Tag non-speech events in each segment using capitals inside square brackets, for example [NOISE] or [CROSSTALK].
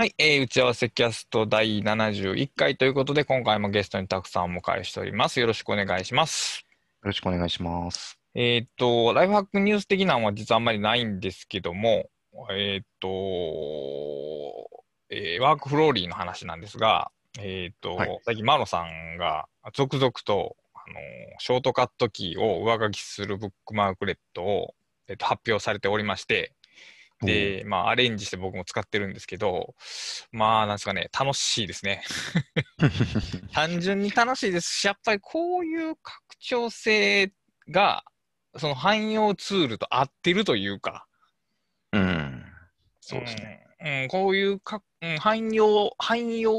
はい、えー打ち合わせキャスト第71回ということで、今回もゲストにたくさんお迎えしております。よろしくお願いします。よろしくお願いします。えーっと、ライフハックニュース的なのは実はあんまりないんですけども、えーっと、えーワークフローリーの話なんですが、えーっと、はい最近マロさんが続々と、あのショートカットキーを上書きするブックマークレットを、えーっと発表されておりまして、で、まあ、アレンジして僕も使ってるんですけど、まあ、なんですかね、楽しいですね。[LAUGHS] 単純に楽しいですし、やっぱりこういう拡張性が、その汎用ツールと合ってるというか、うん。そうですね。うん、うんこういうか、うん、汎用、汎用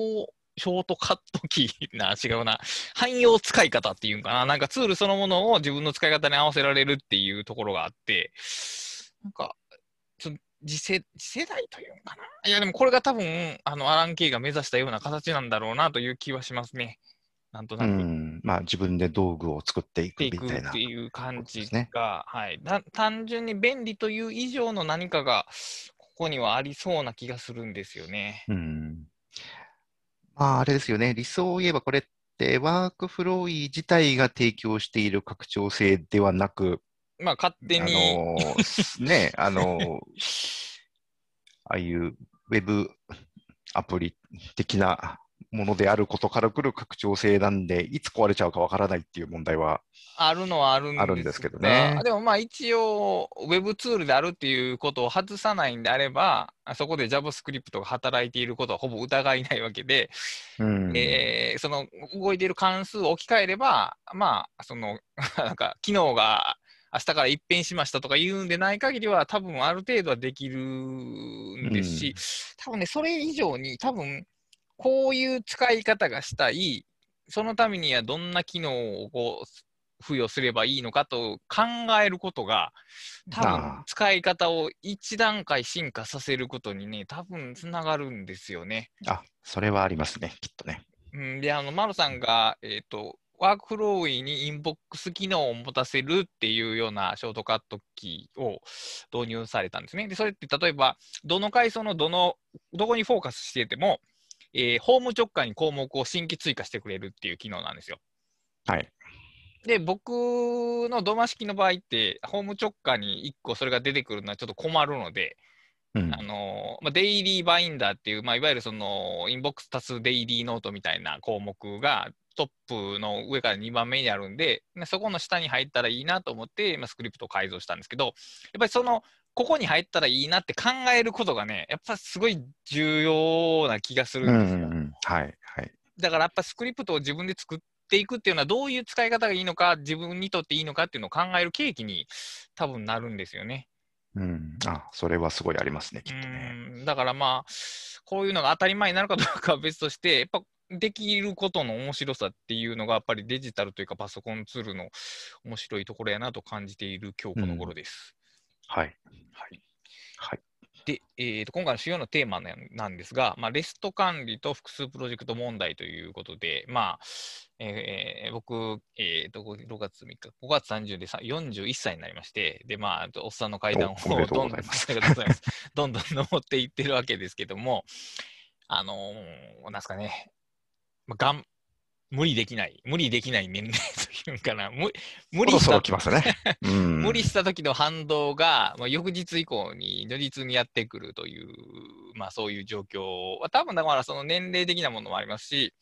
ショートカットキーな、違うな、汎用使い方っていうんかな、なんかツールそのものを自分の使い方に合わせられるっていうところがあって、なんか、次世次世代というんかな。いや、でもこれが多分、あの、アラン・ケイが目指したような形なんだろうなという気はしますね。なんとなうく。ん。まあ、自分で道具を作っていくみたいなって。いう感じが、はい、だ単純に便利という以上の何かがここにはありそうな気がするんですよね。うん。まあ、あれですよね。理想を言えば、これってワークフローイ自体が提供している拡張性ではなく、まあ勝手あに、のーね、あのー [LAUGHS] ああいうウェブアプリ的なものであることからくる拡張性なんで、いつ壊れちゃうかわからないっていう問題は、あるのはあるんですあるんですけどね。がでもまあ一応、ウェブツールであるっていうことを外さないんであれば、そこで JavaScript が働いていることはほぼ疑いないわけで、うん。えーその動いている関数を置き換えれば、まあ、その、[LAUGHS] なんか、機能が明日から一変しましたとか言うんでない限りは、多分ある程度はできるんですし、多分ね、それ以上に、多分こういう使い方がしたい、そのためにはどんな機能をこう付与すればいいのかと考えることが、多分使い方を一段階進化させることにね、多分つながるんですよね。あ、それはありますね、きっとね。うん、で、あの、マロさんが、えっ、と、ワークフローイにインボックス機能を持たせるっていうようなショートカットキーを導入されたんですね。で、それって例えば、どの階層のどの、どこにフォーカスしてても、えーホーム直下に項目を新規追加してくれるっていう機能なんですよ。はい。で、僕のドマ式の場合って、ホーム直下に1個それが出てくるのはちょっと困るので、うんあのまあ、デイリーバインダーっていう、まあ、いわゆるそのインボックス足すデイリーノートみたいな項目がトップの上から2番目にあるんで、まあそこの下に入ったらいいなと思って、まあ、スクリプトを改造したんですけど、やっぱりその、ここに入ったらいいなって考えることがね、やっぱすごい重要な気がするうんんですよ。うんうん。はい、はい。だからやっぱスクリプトを自分で作っていくっていうのはどういう使い方がいいのか、自分にとっていいのかっていうのを考える契機に多分なるんですよね。うん。あ、それはすごいありますね、きっとうね。んだからまあ、こういうのが当たり前になるかどうかは別として、やっぱできることの面白さっていうのが、やっぱりデジタルというかパソコンツールの面白いところやなと感じている今日この頃です。はい。はい、はい。で、えーと、今回の主要なテーマなんですが、まあ、レスト管理と複数プロジェクト問題ということで、まあ、えー僕、えーと、6月3日、5月30でさ41歳になりまして、で、まあ、おっさんの階段をどんどん [LAUGHS] どんどん登っていってるわけですけども、あのーなんすかね、まあ、がん無理できない、無理できない年齢というかな、無無理したそろそろ来ますね。[LAUGHS] うん。無理した時の反動が、まあ、翌日以降に如実にやってくるという、まあ、そういう状況は、多分だからその年齢的なものもありますし、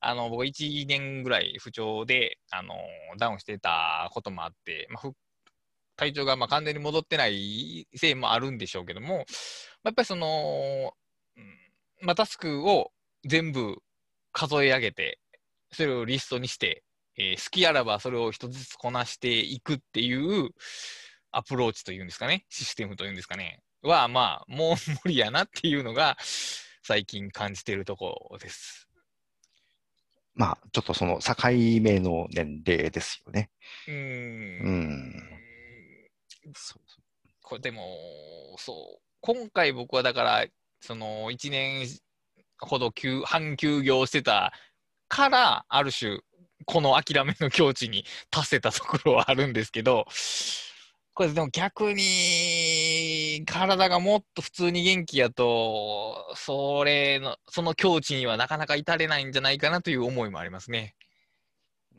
あの僕、1年ぐらい不調であのダウンしてたこともあって、まあ、ふ体調がまあ完全に戻ってないせいもあるんでしょうけども、やっぱりその、うんまあ、タスクを全部数え上げて、それをリストにして、えー好きあらばそれを一つずつこなしていくっていうアプローチというんですかね、システムというんですかね、は、まあ、もう無理やなっていうのが、最近感じているところです。まあ、ちょっとその境目の年齢ですよね。うーん。うんそうそこれでも、そう、今回僕はだから、その1年ほど休半休業してたから、ある種、この諦めの境地に達せたところはあるんですけど、これでも逆にに体がもっと普通に元気やと、それの、その境地にはなかなか至れないんじゃないかなという思いもありますね。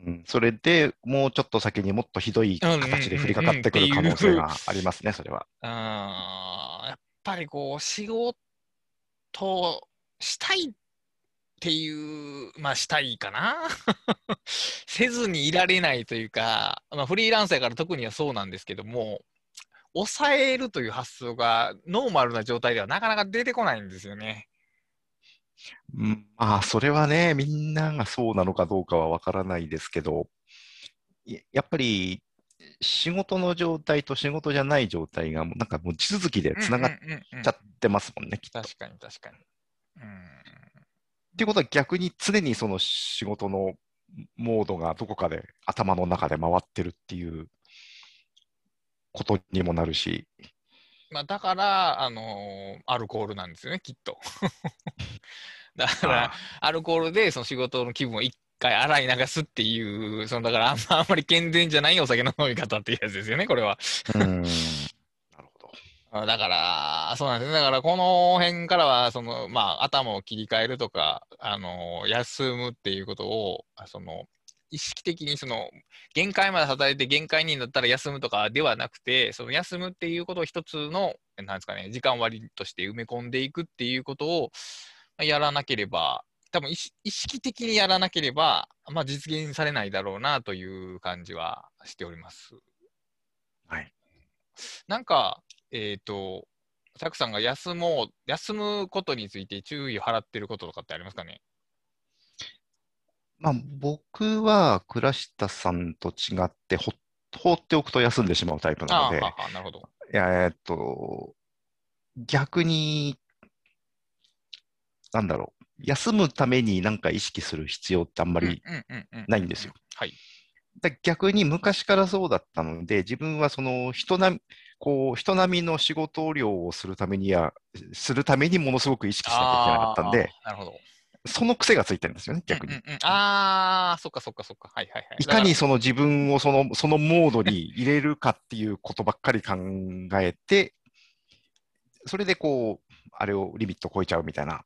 うん、それでもうちょっと先にもっとひどい形で降りかかってくる可能性がありますね、それは。うん、やっぱりこう、仕事したいっていう、まあしたいかな。[LAUGHS] せずにいられないというか、まあ、フリーランスやから特にはそうなんですけども、抑えるという発想がノーマルな状態ではなかなか出てこないんですよね。うん、まあ、それはね、みんながそうなのかどうかはわからないですけど、いやっぱり仕事の状態と仕事じゃない状態がもうなんかもう地続きでつながっうんうんうんうんちゃってますもんね、きっと。っ確かに確かに。うんていうことは逆に常にその仕事のモードがどこかで頭の中で回ってるっていうことにもなるし、まあ、だから、あのーアルコールなんですよね、きっと。[LAUGHS] だから、あアルコールでその仕事の気分を一回洗い流すっていう、そのだからあんまあんまり健全じゃないお酒の飲み方っていうやつですよね、これは。だから、そうなんですね。だから、この辺からは、その、まあ、頭を切り替えるとか、あの、休むっていうことを、あその、意識的にその限界まで働いて限界になったら休むとかではなくて、その休むっていうことを一つの、なんですかね、時間割として埋め込んでいくっていうことをまあやらなければ、多分意識的にやらなければ、まあ、実現されないだろうなという感じはしております。はい。なんか、えっ、と、たくさんが休もう、休むことについて注意を払ってることとかってありますかね？まあ、僕は倉下さんと違ってほ放っておくと休んでしまうタイプなので、あなるほど。いやえーっと、逆に、なんだろう、休むためになんか意識する必要ってあんまりないんですよ。はい。だ逆に昔からそうだったので、自分はその人なこう人並みの仕事量をするためには、するためにものすごく意識しなきゃいけなかったんで、なるほど。その癖がついてるんですよね、逆に。うんうんうんああ、そっかそっかそっか。はいはいはい。いかにその自分をそのそのモードに入れるかっていうことばっかり考えて、それでこう、あれをリミット超えちゃうみたいな。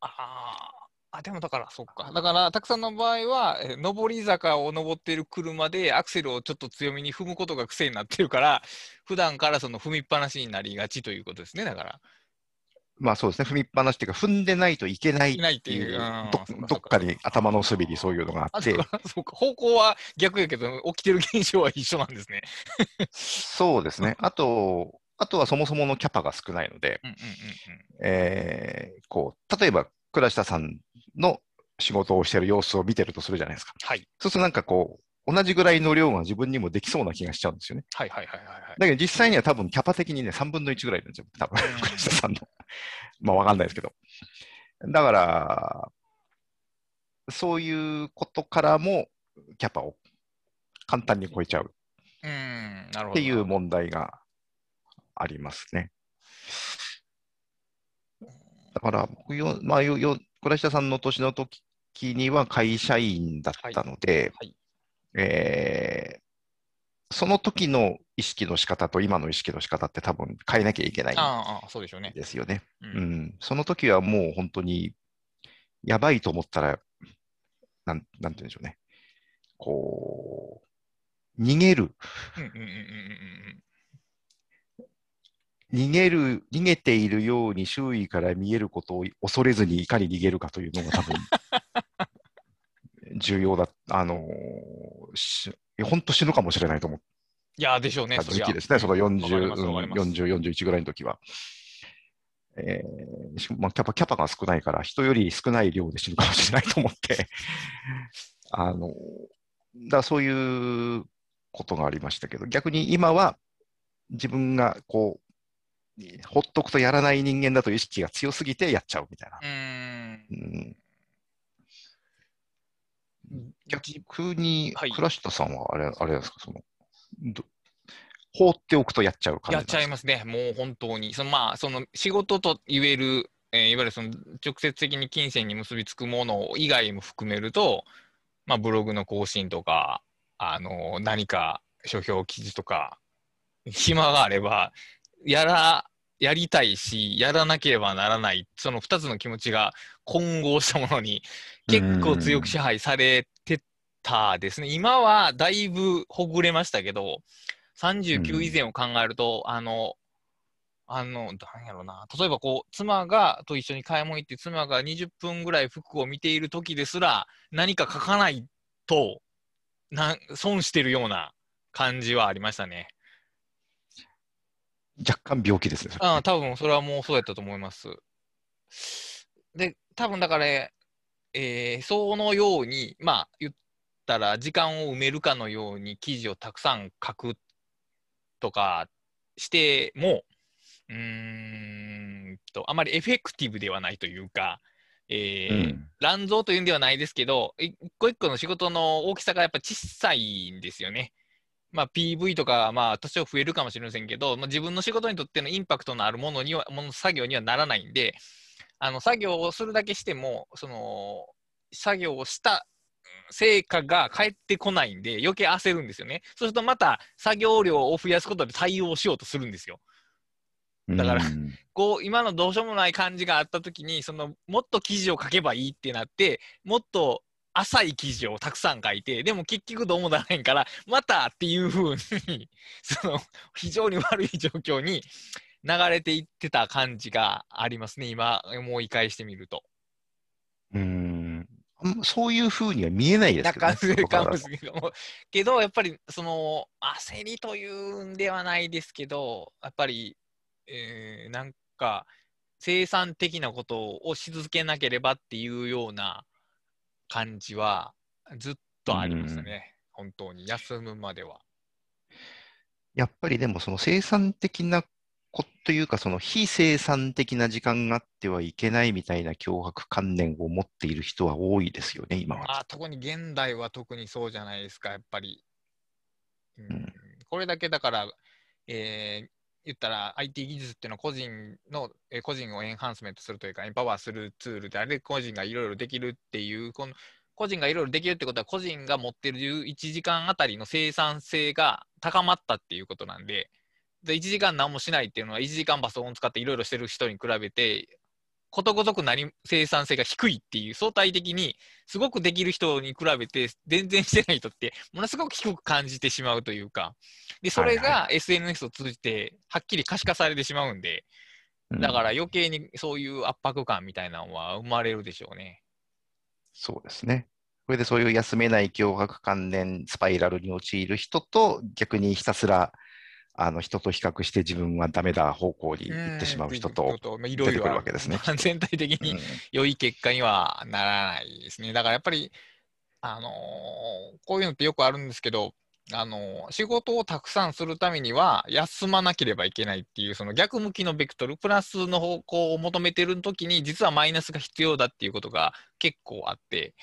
あでもだから、そっか。だから、たくさんの場合は、えー上り坂を登っている車で、アクセルをちょっと強めに踏むことが癖になってるから、普段からその踏みっぱなしになりがちということですね、だから。まあそうですね、踏みっぱなしっていうか、踏んでないといけないいないっってていうどっかに頭の隅にそういうのがああ、って [LAUGHS] そうか。方向は逆やけど、起きてる現象は一緒なんですね。そうですね。あと、あとはそもそものキャパが少ないので、例えば倉下さんの仕事をしてる様子を見てるとするじゃないですか。はい。そうするとなんかこう、同じぐらいの量が自分にもできそうな気がしちゃうんですよね。はいはいはいはいはい。だけど実際には多分キャパ的にね、3分の1ぐらいなんですよ。多分、うん倉下さんの。[LAUGHS] まあわかんないですけど。だから、そういうことからもキャパを簡単に超えちゃううーん、なるほど。っていう問題がありますね。だから、僕よ、まあ、よ、よ、倉下さんの年の時には会社員だったので、はいはいえーその時の意識の仕方と今の意識の仕方って多分変えなきゃいけないですよね。ううんん。その時はもう本当に、やばいと思ったら、なん、なんて言うんでしょうね。こう、逃げる、うんうんうんうんうん逃げる、逃げているように周囲から見えることを恐れずにいかに逃げるかというのが多分、[LAUGHS] 重要だ、あのーし本当死ぬかもしれないと思っいや、でしょうね、時期ですね、そのわかり40、ますわかります。うん40、41ぐらいの時は。えーしまあ、キャパ、キャパが少ないから、人より少ない量で死ぬかもしれないと思って、[LAUGHS] あの、だそういうことがありましたけど、逆に今は自分がこう、ほっとくとやらない人間だという意識が強すぎてやっちゃうみたいな。うーん。うん、じ逆にはい、倉下さんはあれ、あれですか、その、ど放っておくとやっちゃう感じやっちゃいまますね、もう本当に。そのまあ、その仕事と言える、えーいわゆるその直接的に金銭に結びつくもの以外も含めると、まあ、ブログの更新とか、あの何か書評記事とか、暇があれば、やらやりたいし、やらなければならない、その2つの気持ちが混合したものに結構強く支配されてたですね。今はだいぶほぐれましたけど、39以前を考えると、あの、あの、なんやろな、例えばこう、妻が、と一緒に買い物行って、妻が20分ぐらい服を見ている時ですら、何か書かないと、な損してるような感じはありましたね。若干病気ですね。ああ、多分それはもうそうやったと思います。で、多分だから、えーそのように、まあ、言ったら、時間を埋めるかのように記事をたくさん書くとかしても、うーんと、あまりエフェクティブではないというか、えーうん乱造というんではないですけど、い一個一個の仕事の大きさがやっぱ小さいんですよね。まあ、PV とか、まあ、多少増えるかもしれませんけど、まあ、自分の仕事にとってのインパクトのあるものには、もの作業にはならないんで、あの作業をするだけしても、その作業をしたうん成果が返ってこないんで、余計焦るんですよね。そうするとまた作業量を増やすことで対応しようとするんですよ。だからうんこう今のどうしようもない感じがあったときにそのもっと記事を書けばいいってなってもっと浅い記事をたくさん書いてでも結局どうもならへんからまたっていうふうに [LAUGHS] その非常に悪い状況に流れていってた感じがありますね今思い返してみると。うんそういうふうには見えないですけどね。なんかするかも外しれないけどやっぱりその焦りというんではないですけどやっぱり、えーなんか生産的なことをし続けなければっていうような感じはずっとありましたね、本当に休むまでは。やっぱりでもその生産的なこというか、その非生産的な時間があってはいけないみたいな脅迫観念を持っている人は多いですよね、今は。あ特に現代は特にそうじゃないですか、やっぱり。うんうんこれだけだから、えー言ったら IT 技術っていうのは個人の、え個人をエンハンスメントするというか、エンパワーするツールで、あれで個人がいろいろできるっていう、この個人がいろいろできるってことは、個人が持ってる1時間あたりの生産性が高まったっていうことなんで、で1時間何もしないっていうのは、1時間パソコン使っていろいろしてる人に比べて、ことごとく何生産性が低いっていう相対的にすごくできる人に比べて全然してない人ってものすごく低く感じてしまうというかでそれはいが SNS を通じてはっきり可視化されてしまうんでうんだから余計にそういう圧迫感みたいなのは生まれるでしょうね。そうですね。これでそういう休めない脅迫関連スパイラルに陥る人と、逆にひたすらあの人と比較して自分はダメだ方向に行ってしまう人と、出てくる。わけですね。まあ全体的にうん。良い結果にはならないですね。だからやっぱり、あのーこういうのってよくあるんですけど、あのー仕事をたくさんするためには休まなければいけないっていうその逆向きのベクトルプラスの方向を求めてる時に実はマイナスが必要だっていうことが結構あって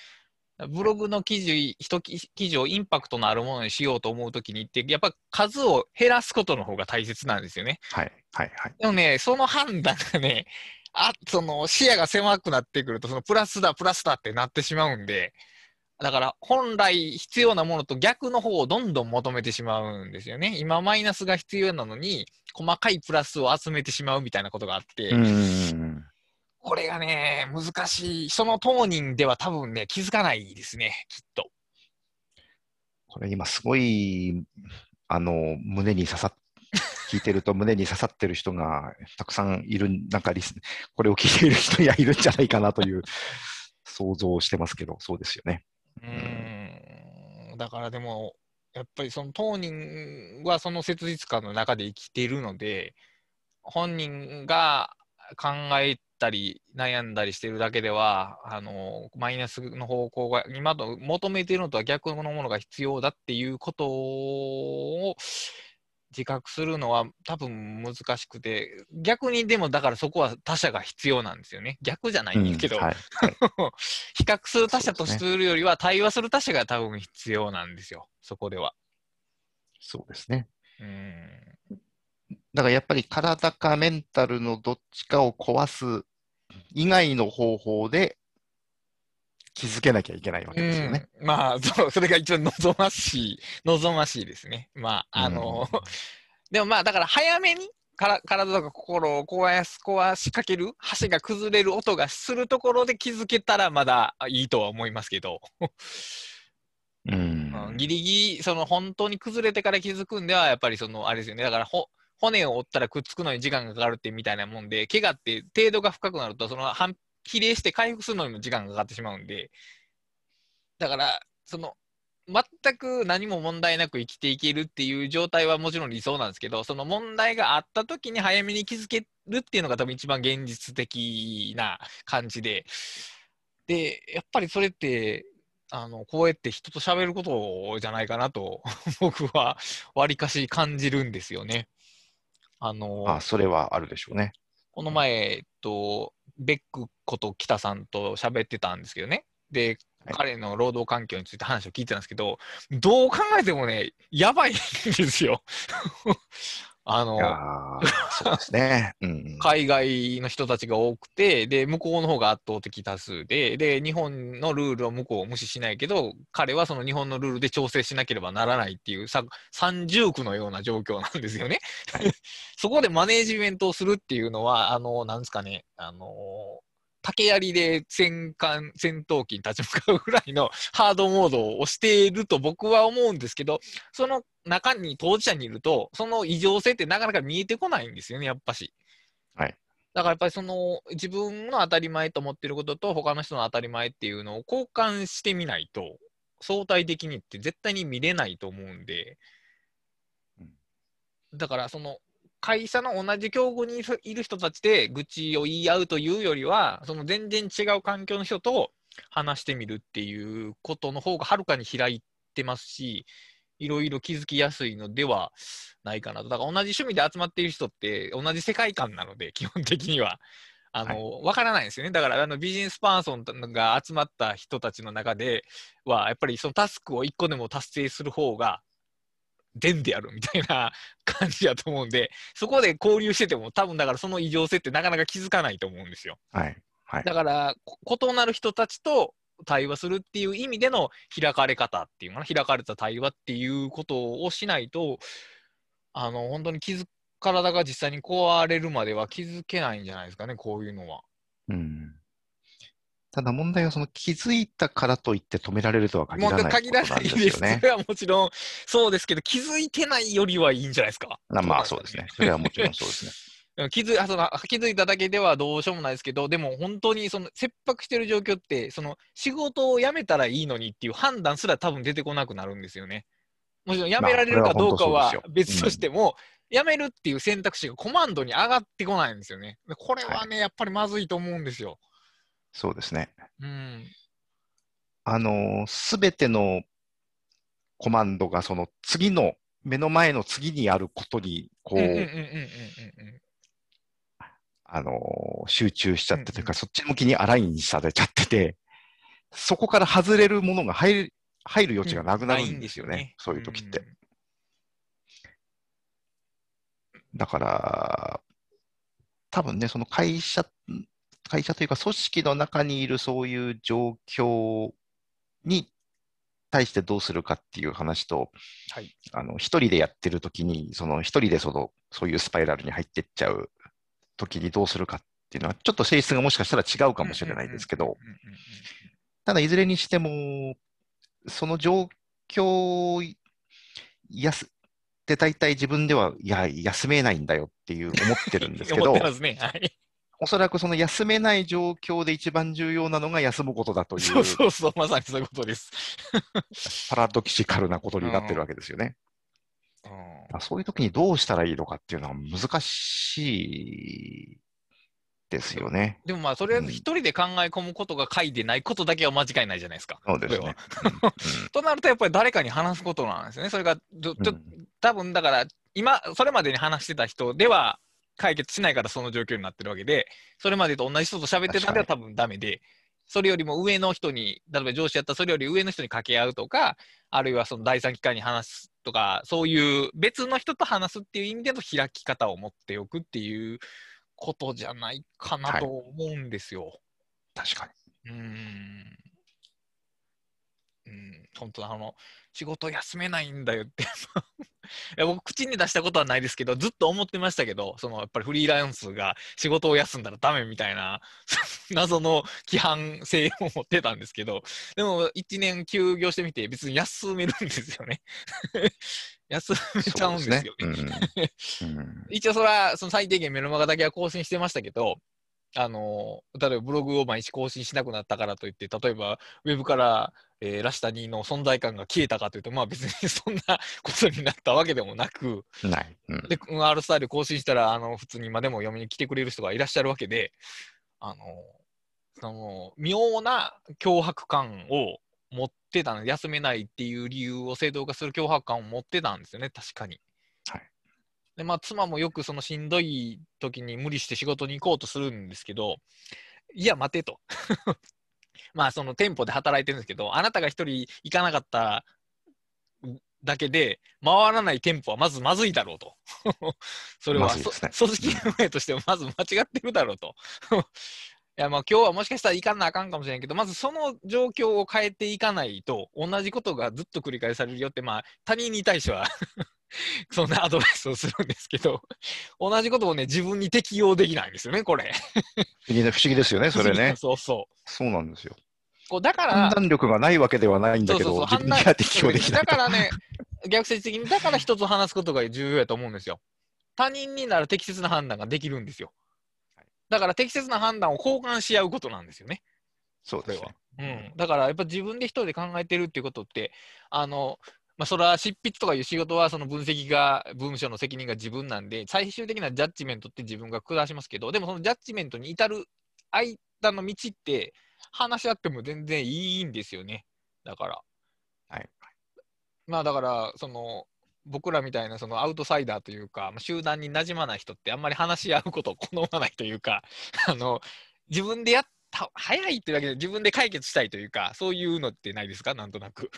ブログの記事一記記事をインパクトのあるものにしようと思う時にってやっぱ数を減らすことの方が大切なんですよね。はい、はい、はい。でもね、その判断がね、あ、その視野が狭くなってくると、そのプラスだ、プラスだってなってしまうんで、だから本来必要なものと逆の方をどんどん求めてしまうんですよね。今マイナスが必要なのに、細かいプラスを集めてしまうみたいなことがあって、うん。これがね、難しい。その当人では多分ね、気づかないですね、きっと。これ今すごい、あの、胸に刺さっ、[LAUGHS] 聞いてると胸に刺さってる人がたくさんいる、なんかリス、これを聞いている人にはいるんじゃないかなという想像をしてますけど、そうですよね。うーんだからでも、やっぱりその当人はその切実感の中で生きているので、本人が考えたり悩んだりしてるだけでは、あのマイナスの方向が、今と求めているのとは逆のものが必要だっていうことを自覚するのは多分難しくて、逆にでもだからそこは他者が必要なんですよね。逆じゃないんですけど。はい。[LAUGHS] 比較する他者とするよりは、対話する他者が多分必要なんですよ、そこでは。そうですね。うんだからやっぱり体かメンタルのどっちかを壊す以外の方法で気づけなきゃいけないわけですよね。うん。まあそう、それが一番望ましい、望ましいですね。まあ、あの、うん。でもまあ、だから早めにから体とか心を壊す壊しかける橋が崩れる音がするところで気づけたらまだいいとは思いますけど、うん。うんギリギリその本当に崩れてから気づくんではやっぱりそのあれですよね。だからほ骨を折ったらくっつくのに時間がかかるってみたいなもんで怪我って程度が深くなるとその反比例して回復するのにも時間がかかってしまうんでだからその全く何も問題なく生きていけるっていう状態はもちろん理想なんですけど、その問題があった時に早めに気づけるっていうのが多分一番現実的な感じで、で、やっぱりそれって、あの、こうやって人と喋ることじゃないかなと、僕はわりかし感じるんですよね。あの、あ、それはあるでしょうね。この前、えっと、ベックこと北さんと喋ってたんですけどね。で、はい彼の労働環境について話を聞いてたんですけど、どう考えてもね、やばいんですよ。あのそうですね。[LAUGHS] うん。海外の人たちが多くて、で、向こうの方が圧倒的多数で、で、日本のルールを向こうを無視しないけど、彼はその日本のルールで調整しなければならないっていうさ三重苦のような状況なんですよね。[LAUGHS] そこでマネージメントをするっていうのは、あの、なんですかね、あの、竹槍で戦艦、戦闘機に立ち向かうぐらいのハードモードを押していると僕は思うんですけど、その中に当事者にいると、その異常性ってなかなか見えてこないんですよね、やっぱし。はい。だからやっぱりその自分の当たり前と思ってることと他の人の当たり前っていうのを交換してみないと相対的にって絶対に見れないと思うんでうん、だからその会社の同じ境遇にいる人たちで愚痴を言い合うというよりは、その全然違う環境の人と話してみるっていうことの方がはるかに開いてますし、いろいろ気づきやすいのではないかなと。だから同じ趣味で集まっている人って同じ世界観なので、基本的には。あの、わ、からないんですよね。だから、あの、ビジネスパーソンが集まった人たちの中では、やっぱりそのタスクを一個でも達成する方が、善であるみたいな [LAUGHS] 感じだと思うんで、そこで交流してても、多分だからその異常性ってなかなか気づかないと思うんですよ。はい。はい。だから、こ異なる人たちと対話するっていう意味での開かれ方っていうのかな、開かれた対話っていうことをしないと、あの、本当に気づ体が実際に壊れるまでは気づけないんじゃないですかね、こういうのは。うん。ただ問題はその気づいたからといって止められるとは限らない限らないです。[LAUGHS] そ。れはもちろんそうですけど、気づいてないよりはいいんじゃないですか。なまあそうですね。それはもちろんそうですね。う [LAUGHS] ん気づあその気づいただけではどうしようもないですけど、でも本当にその切迫してる状況って、その仕事を辞めたらいいのにっていう判断すら多分出てこなくなるんですよね。もちろん辞められるかどうかは別としても、辞めるっていう選択肢がコマンドに上がってこないんですよね。でこれはね、やっぱりまずいと思うんですよ。そうですね。うん。あの、すべてのコマンドがその次の、目の前の次にあることに、こうんうんうんうんう、うんうんあの、集中しちゃってといううんか、そっち向きにアラインされちゃってて、そこから外れるものが入る、入る余地がなくなるんですよね。そういう時って。んだから、多分ね、その会社、会社というか組織の中にいるそういう状況に対してどうするかっていう話と、はい。あの、一人でやってる時に、その一人でその、そういうスパイラルに入ってっちゃう時にどうするかっていうのは、ちょっと性質がもしかしたら違うかもしれないですけど、ただいずれにしても、その状況をやすって大体自分では、いや、休めないんだよっていう思ってるんですけど [LAUGHS] 思って、ますね。はい。おそらくその休めない状況で一番重要なのが休むことだといそううそうそう、まさにそういうことです。パラドキシカルなことになってるわけですよね。うんそういう時にどうしたらいいのかっていうのは難しいですよね。でもまあ、とりあえず一人で考え込むことが回でないことだけは間違いないじゃないですか。そうですね。[LAUGHS] となると、やっぱり誰かに話すことなんですよね。それがど、ちょうんうん多分だから、今、それまでに話してた人では解決しないからその状況になってるわけで、それまでと同じ人と喋ってたんでは多分ダメで、それよりも上の人に、例えば上司やったらそれより上の人に掛け合うとか、あるいはその第三機関に話すとか、そういう別の人と話すっていう意味での開き方を持っておくっていうことじゃないかなと思うんですよ。確かに。うーん。うん、本当あの、仕事休めないんだよって。[LAUGHS] 僕、口に出したことはないですけど、ずっと思ってましたけど、そのやっぱりフリーランスが仕事を休んだらダメみたいな、[LAUGHS] 謎の規範性を持ってたんですけど、でも1年休業してみて、別に休めるんですよね。[LAUGHS] 休めちゃうんですよね。ね。うん。うん。一応それはその最低限メルマガだけは更新してましたけど、あの例えばブログを毎日更新しなくなったからといって、例えばウェブから、えーラシタニの存在感が消えたかというと、まあ別にそんなことになったわけでもなく、ない。うんで、うん R スタイル更新したら、あの普通に今でも読みに来てくれる人がいらっしゃるわけで、あのその妙な脅迫感を持ってたの、休めないっていう理由を正当化する脅迫感を持ってたんですよね、確かに。はいで、まあ、妻もよくそのしんどい時に無理して仕事に行こうとするんですけど、いや、待てと。まあ、その店舗で働いてるんですけど、あなたが一人行かなかっただけで、回らない店舗はまずまずいだろうと。[LAUGHS] それは、ま組織運営としてもまず間違ってるだろうと。いやまあ今日はもしかしたら行かなあかんかもしれんけど、まずその状況を変えていかないと、同じことがずっと繰り返されるよって、まあ他人に対しては [LAUGHS] そんなアドバイスをするんですけど、同じことをね、自分に適用できないんですよね、これ。不思議な不思議ですよね、それね。[LAUGHS] そうそう。そうなんですよ。こうだから、判断力がないわけではないんだけど、自分には適用できないと。だからね、逆説的に、だから一つ話すことが重要やと思うんですよ。他人になら適切な判断ができるんですよ。だから適切な判断を交換し合うことなんですよね。そうですね。うん、だからやっぱ自分で一人で考えてるっていうことって、あの、まあ、それは執筆とかいう仕事はその分析が、文章の責任が自分なんで、最終的なジャッジメントって自分が下しますけど、でもそのジャッジメントに至る間の道って、話し合っても全然いいんですよね。だから。はい。まあだから、その、僕らみたいなそのアウトサイダーというか、まあ集団に馴染まない人ってあんまり話し合うことを [LAUGHS] 好まないというか、あの、自分でやった、早いっていうだけで自分で解決したいというか、そういうのってないですか？なんとなく。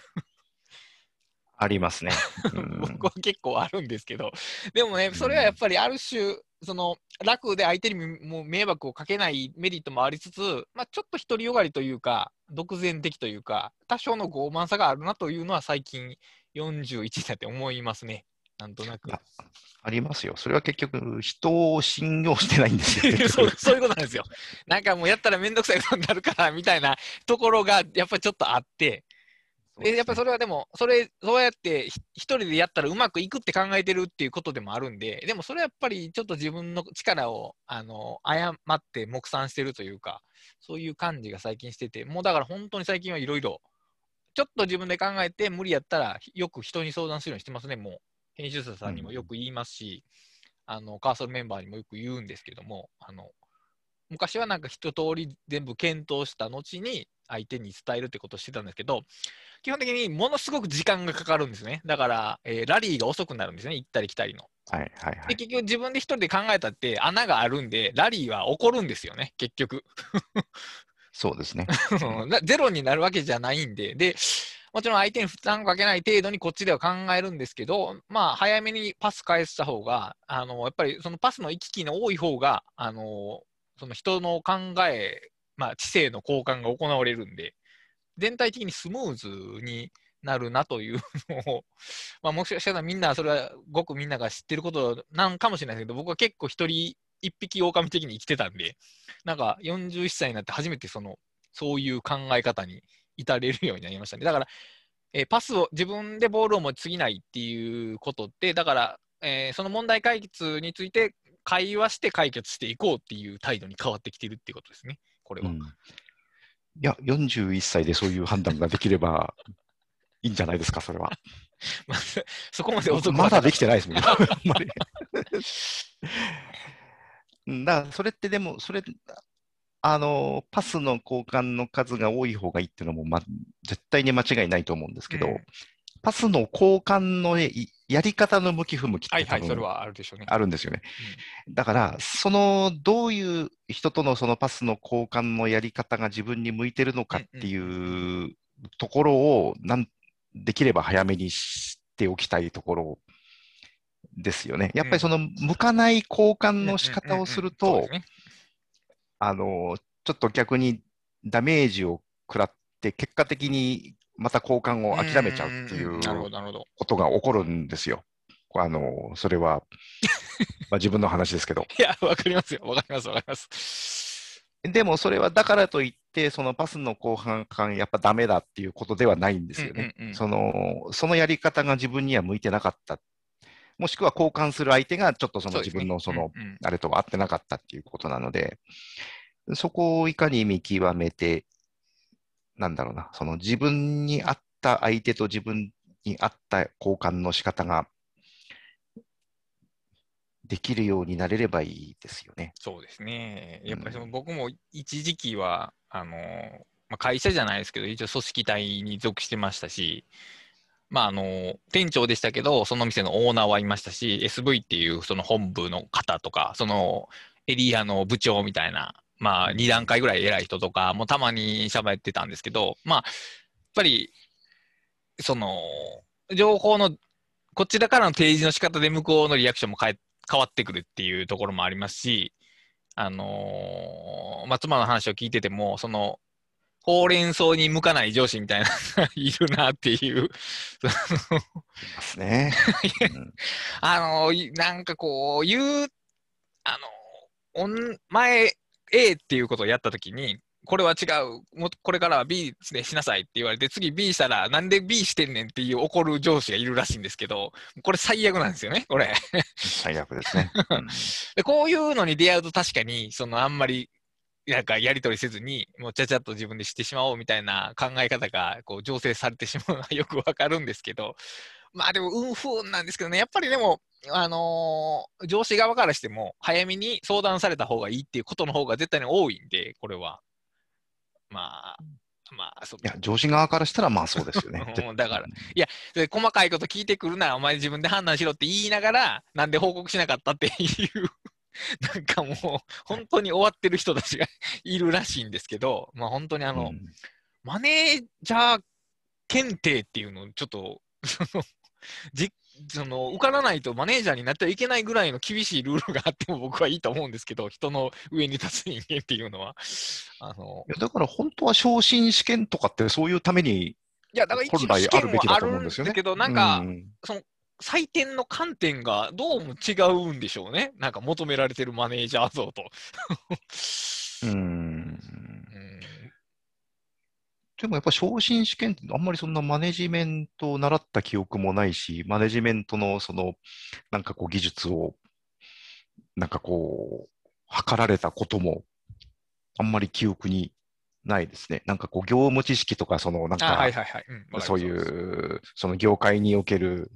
ありますね。[LAUGHS] うん僕は結構あるんですけど、でもね、それはやっぱりある種、その楽で相手にも迷惑をかけないメリットもありつつ、まあ、ちょっと独りよがりというか、独善的というか、多少の傲慢さがあるなというのは最近41だって思いますね。なんとなく。あありますよ。それは結局、人を信用してないんですよ。結 [LAUGHS] そう局そういうことなんですよ。なんかもうやったらめんどくさいことになるからみたいなところがやっぱりちょっとあって、でやっぱりそれはでも、それ、そうやってひ一人でやったらうまくいくって考えてるっていうことでもあるんで、でもそれはやっぱりちょっと自分の力を、あの、誤って目算してるというか、そういう感じが最近してて、もうだから本当に最近はいろいろ、ちょっと自分で考えて無理やったら、よく人に相談するようにしてますね、もう。編集者さんにもよく言いますし、あの、カーソルメンバーにもよく言うんですけども、あの、昔はなんか一通り全部検討した後に相手に伝えるってことをしてたんですけど、基本的にものすごく時間がかかるんですね。だから、えーラリーが遅くなるんですね、行ったり来たりの。はいはいはで、い。結局自分で一人で考えたって穴があるんで、ラリーは起こるんですよね、結局。そうですね。[LAUGHS] ゼロになるわけじゃないんで、で、もちろん相手に負担をかけない程度にこっちでは考えるんですけど、まあ、早めにパス返した方が、あの、やっぱりそのパスの行き来の多い方が、あの、その人の考え、まあ、知性の交換が行われるんで、全体的にスムーズになるなというのを、[LAUGHS] まあ、もしかしたらみんな、それはごくみんなが知ってることなんかもしれないですけど、僕は結構一人一匹狼的に生きてたんで、なんか41歳になって初めてその、そういう考え方に至れるようになりましたね。だから、えーパスを、自分でボールを持ちすぎないっていうことって、だから、えーその問題解決について会話して解決していこうっていう態度に変わってきてるっていうことですね、これは。うんいや、41歳でそういう判断ができれば [LAUGHS] いいんじゃないですか、それは。[LAUGHS] まあそこまでまだできてないですもんね。あ [LAUGHS] んまりうんだから、それってでも、それ、あの、パスの交換の数が多い方がいいっていうのも、ま、絶対に間違いないと思うんですけど、うんパスの交換のいやり方の向き不向きって多はいはい、それ分はあるでしょうね。あるんですよね。だから、その、どういう人とのそのパスの交換のやり方が自分に向いてるのかっていうところを、なんできれば早めに知っておきたいところですよね。やっぱりその、向かない交換の仕方をするとあの、ちょっと逆にダメージを食らって、結果的にまた交換を諦めちゃうっていんうんなるほど、なるほど。ことが起こるんですよ。あの、それは、[LAUGHS] まあ自分の話ですけど。いや、わかりますよ。わかります、わかります。でもそれはだからといって、そのパスの後半間、やっぱダメだっていうことではないんですよね。その、そのやり方が自分には向いてなかった。もしくは交換する相手がちょっとその自分のその、あれとは合ってなかったっていうことなので、そこをいかに見極めて、なんだろうな、その自分に合った相手と自分に合った交換の仕方ができるようになれればいいですよね。そうですね。やっぱりそのうん僕も一時期は、あの、まあ、会社じゃないですけど、一応組織体に属してましたし、まあ、あの、店長でしたけど、その店のオーナーはいましたし、SV っていうその本部の方とか、そのエリアの部長みたいな、まあ、2段階ぐらい偉い人とかもたまに喋ってたんですけど、まあ、やっぱり、その、情報の、こちらからの提示の仕方で向こうのリアクションも変え変わってくるっていうところもありますし、あのーまあ、妻の話を聞いてても、その、ほうれん草に向かない上司みたいな [LAUGHS] いるなっていう、ますね。うんあのいなんかこう、言う、あの、おん前、A っていうことをやったときに、これは違う、もこれからは B でしなさいって言われて、次 B したら、なんで B してんねんっていう怒る上司がいるらしいんですけど、これ最悪なんですよね、これ。最悪ですね。うん [LAUGHS] で、こういうのに出会うと確かに、そのあんまり、なんかやり取りせずに、もうちゃちゃっと自分でしてしまおうみたいな考え方が、こう、醸成されてしまうのはよくわかるんですけど、[LAUGHS] まあでも、運不運なんですけどね、やっぱりでも、あのー上司側からしても、早めに相談された方がいいっていうことの方が絶対に多いんで、これは。まあ、まあ、そいや、上司側からしたらまあそうですよね。[LAUGHS] うんだからで細かいこと聞いてくるならお前自分で判断しろって言いながら、なんで報告しなかったっていう、[LAUGHS] なんかもう、本当に終わってる人たちがいるらしいんですけど、まあ本当にあの、うん。マネージャー検定っていうのをちょっと、[LAUGHS] その、じその受からないとマネージャーになってはいけないぐらいの厳しいルールがあっても [LAUGHS] 僕はいいと思うんですけど、人の上に立つ人間っていうのは。あのだから本当は昇進試験とかってそういうためにいや、だから一本来応試験あるべきだもあと思うんですよね。るんですけど、なんか、うん採点の観点がどうも違うんでしょうね。なんか求められてるマネージャー像と。うんうんでもやっぱ昇進試験ってあんまりそんなマネジメントを習った記憶もないし、マネジメントのそのなんかこう技術をなんかこう測られたこともあんまり記憶にないですね。なんかこう業務知識とかそのなんあ、はいかそういうその業界における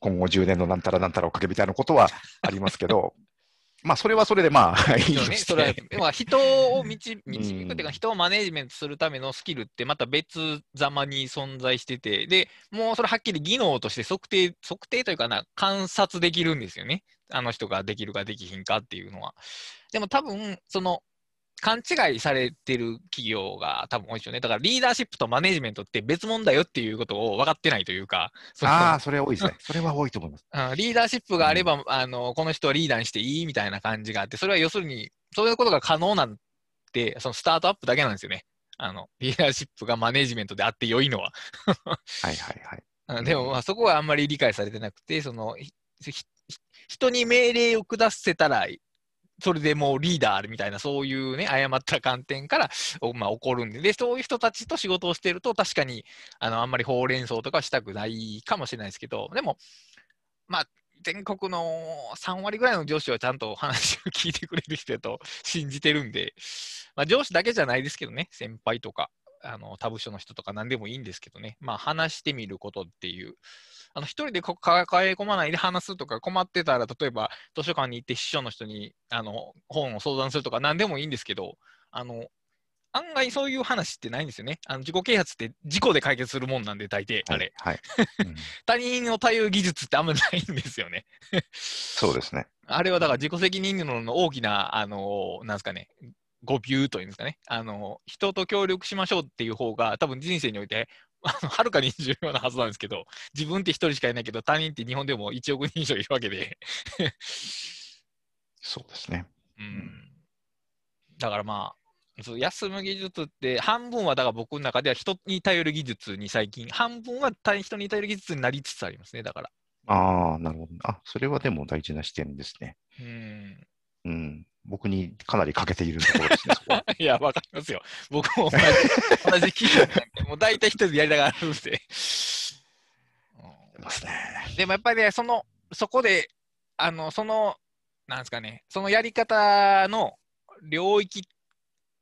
今後10年のなんたらなんたらをかけみたいなことはありますけど、[LAUGHS] まあそれはそれでまあいいそうね、人を導導 [LAUGHS] くっていううんか、人をマネージメントするためのスキルってまた別ざまに存在してて、で、もうそれはっきり技能として測定、測定というかな、観察できるんですよね。あの人ができるかできひんかっていうのは。でも多分、その、勘違いされてる企業が多分多いですよね。だからリーダーシップとマネージメントって別物だよっていうことを分かってないというか、ああ、それは多いですね。[LAUGHS] それは多いと思います。うんリーダーシップがあれば、あの、この人はリーダーにしていいみたいな感じがあって、それは要するに、そういうことが可能なんて、そのスタートアップだけなんですよね。あの、リーダーシップがマネージメントであって良いのは。はいはいはい。[LAUGHS] うんでも、まあ、そこはあんまり理解されてなくて、その、人に命令を下せたら、それでもうリーダーみたいな、そういうね、誤った観点から、まあ、起こるんで、で、そういう人たちと仕事をしてると、確かに、あの、あんまりほうれん草とかしたくないかもしれないですけど、でも、まあ、全国の3割ぐらいの上司はちゃんと話を聞いてくれる人だと信じてるんで、まあ、上司だけじゃないですけどね、先輩とか、あの他部署の人とか何でもいいんですけどね、まあ、話してみることっていう、あの一人でこ抱え込まないで話すとか、困ってたら、例えば図書館に行って秘書の人にあの本を相談するとか、何でもいいんですけど、あの案外そういう話ってないんですよね。あの自己啓発って事故で解決するもんなんで、大抵、あれ。はい。[LAUGHS] うん他人を対応技術ってあんまないんですよね。そうですね。あれはだから自己責任論の大きな、あのなんですかね、語ビというんですかね、あの人と協力しましょうっていう方が、多分人生において、[LAUGHS] はるかに重要なはずなんですけど、自分って一人しかいないけど、他人って日本でも1億人以上いるわけで、そうですね。うん、だからまあ、そう休む技術って、半分はだから僕の中では人に頼る技術に最近、半分は対人に頼る技術になりつつありますね、だから。ああ、なるほど。あ、それはでも大事な視点ですね。うん。うん。僕にかなり欠けているところですね。[LAUGHS] いや、わかりますよ。僕も同じ、同じ企業もう大体一人でやりながらあるんで。うんますね。でもやっぱりね、その、そこで、あの、その、なんですかね、そのやり方の領域っ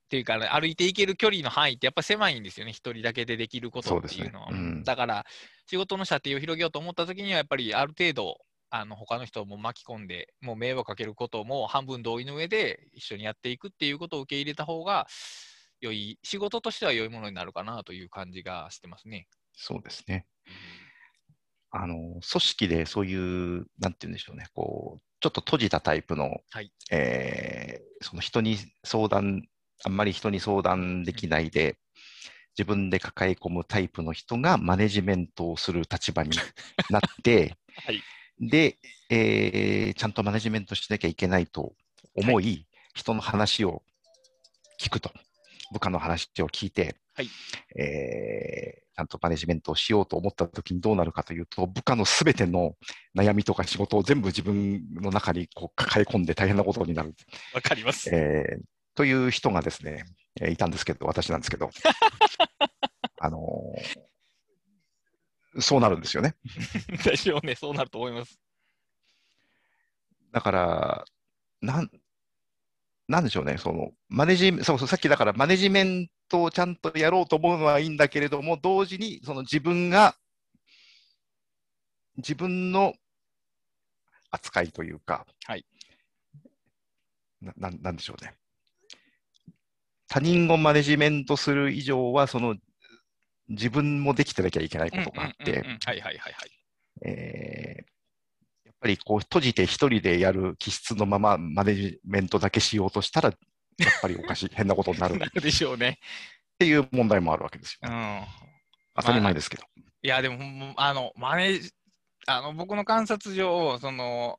ていうか、ね、歩いていける距離の範囲ってやっぱ狭いんですよね、一人だけでできることっていうのは。ねうんだから、仕事の射程を広げようと思った時には、やっぱりある程度、あの他の人も巻き込んで、もう迷惑かけることも半分同意の上で一緒にやっていくっていうことを受け入れた方が、良い、仕事としては良いものになるかなという感じがしてますね。そうですね。あの、組織でそういう、なんて言うんでしょうね、こう、ちょっと閉じたタイプの、はいえーその人に相談、あんまり人に相談できないで、自分で抱え込むタイプの人がマネジメントをする立場になって、[LAUGHS] はいで、えーちゃんとマネジメントしなきゃいけないと思い、人の話を聞くと、部下の話を聞いて、はい。えーちゃんとマネジメントをしようと思ったときにどうなるかというと、部下のすべての悩みとか仕事を全部自分の中にこう抱え込んで大変なことになる、わかります。えーという人がですね、えーいたんですけど、私なんですけど、[LAUGHS] あのーそうなるんですよね。でしょうね、そうなると思います。だから、なん、なんでしょうね、その、マネジメそうそう、さっきだから、マネジメントをちゃんとやろうと思うのはいいんだけれども、同時に、その自分が、自分の扱いというか、はいな、なんなんでしょうね。他人をマネジメントする以上は、その、自分もできてなきゃいけないことがあって、やっぱりこう閉じて一人でやる気質のままマネジメントだけしようとしたら、やっぱりおかしい、[LAUGHS] 変なことになるっなるでしょうね。ていう問題もあるわけですよ、ね。うん。当たり前ですけど。いや、でも、あの、マネージ、あの、僕の観察上、その、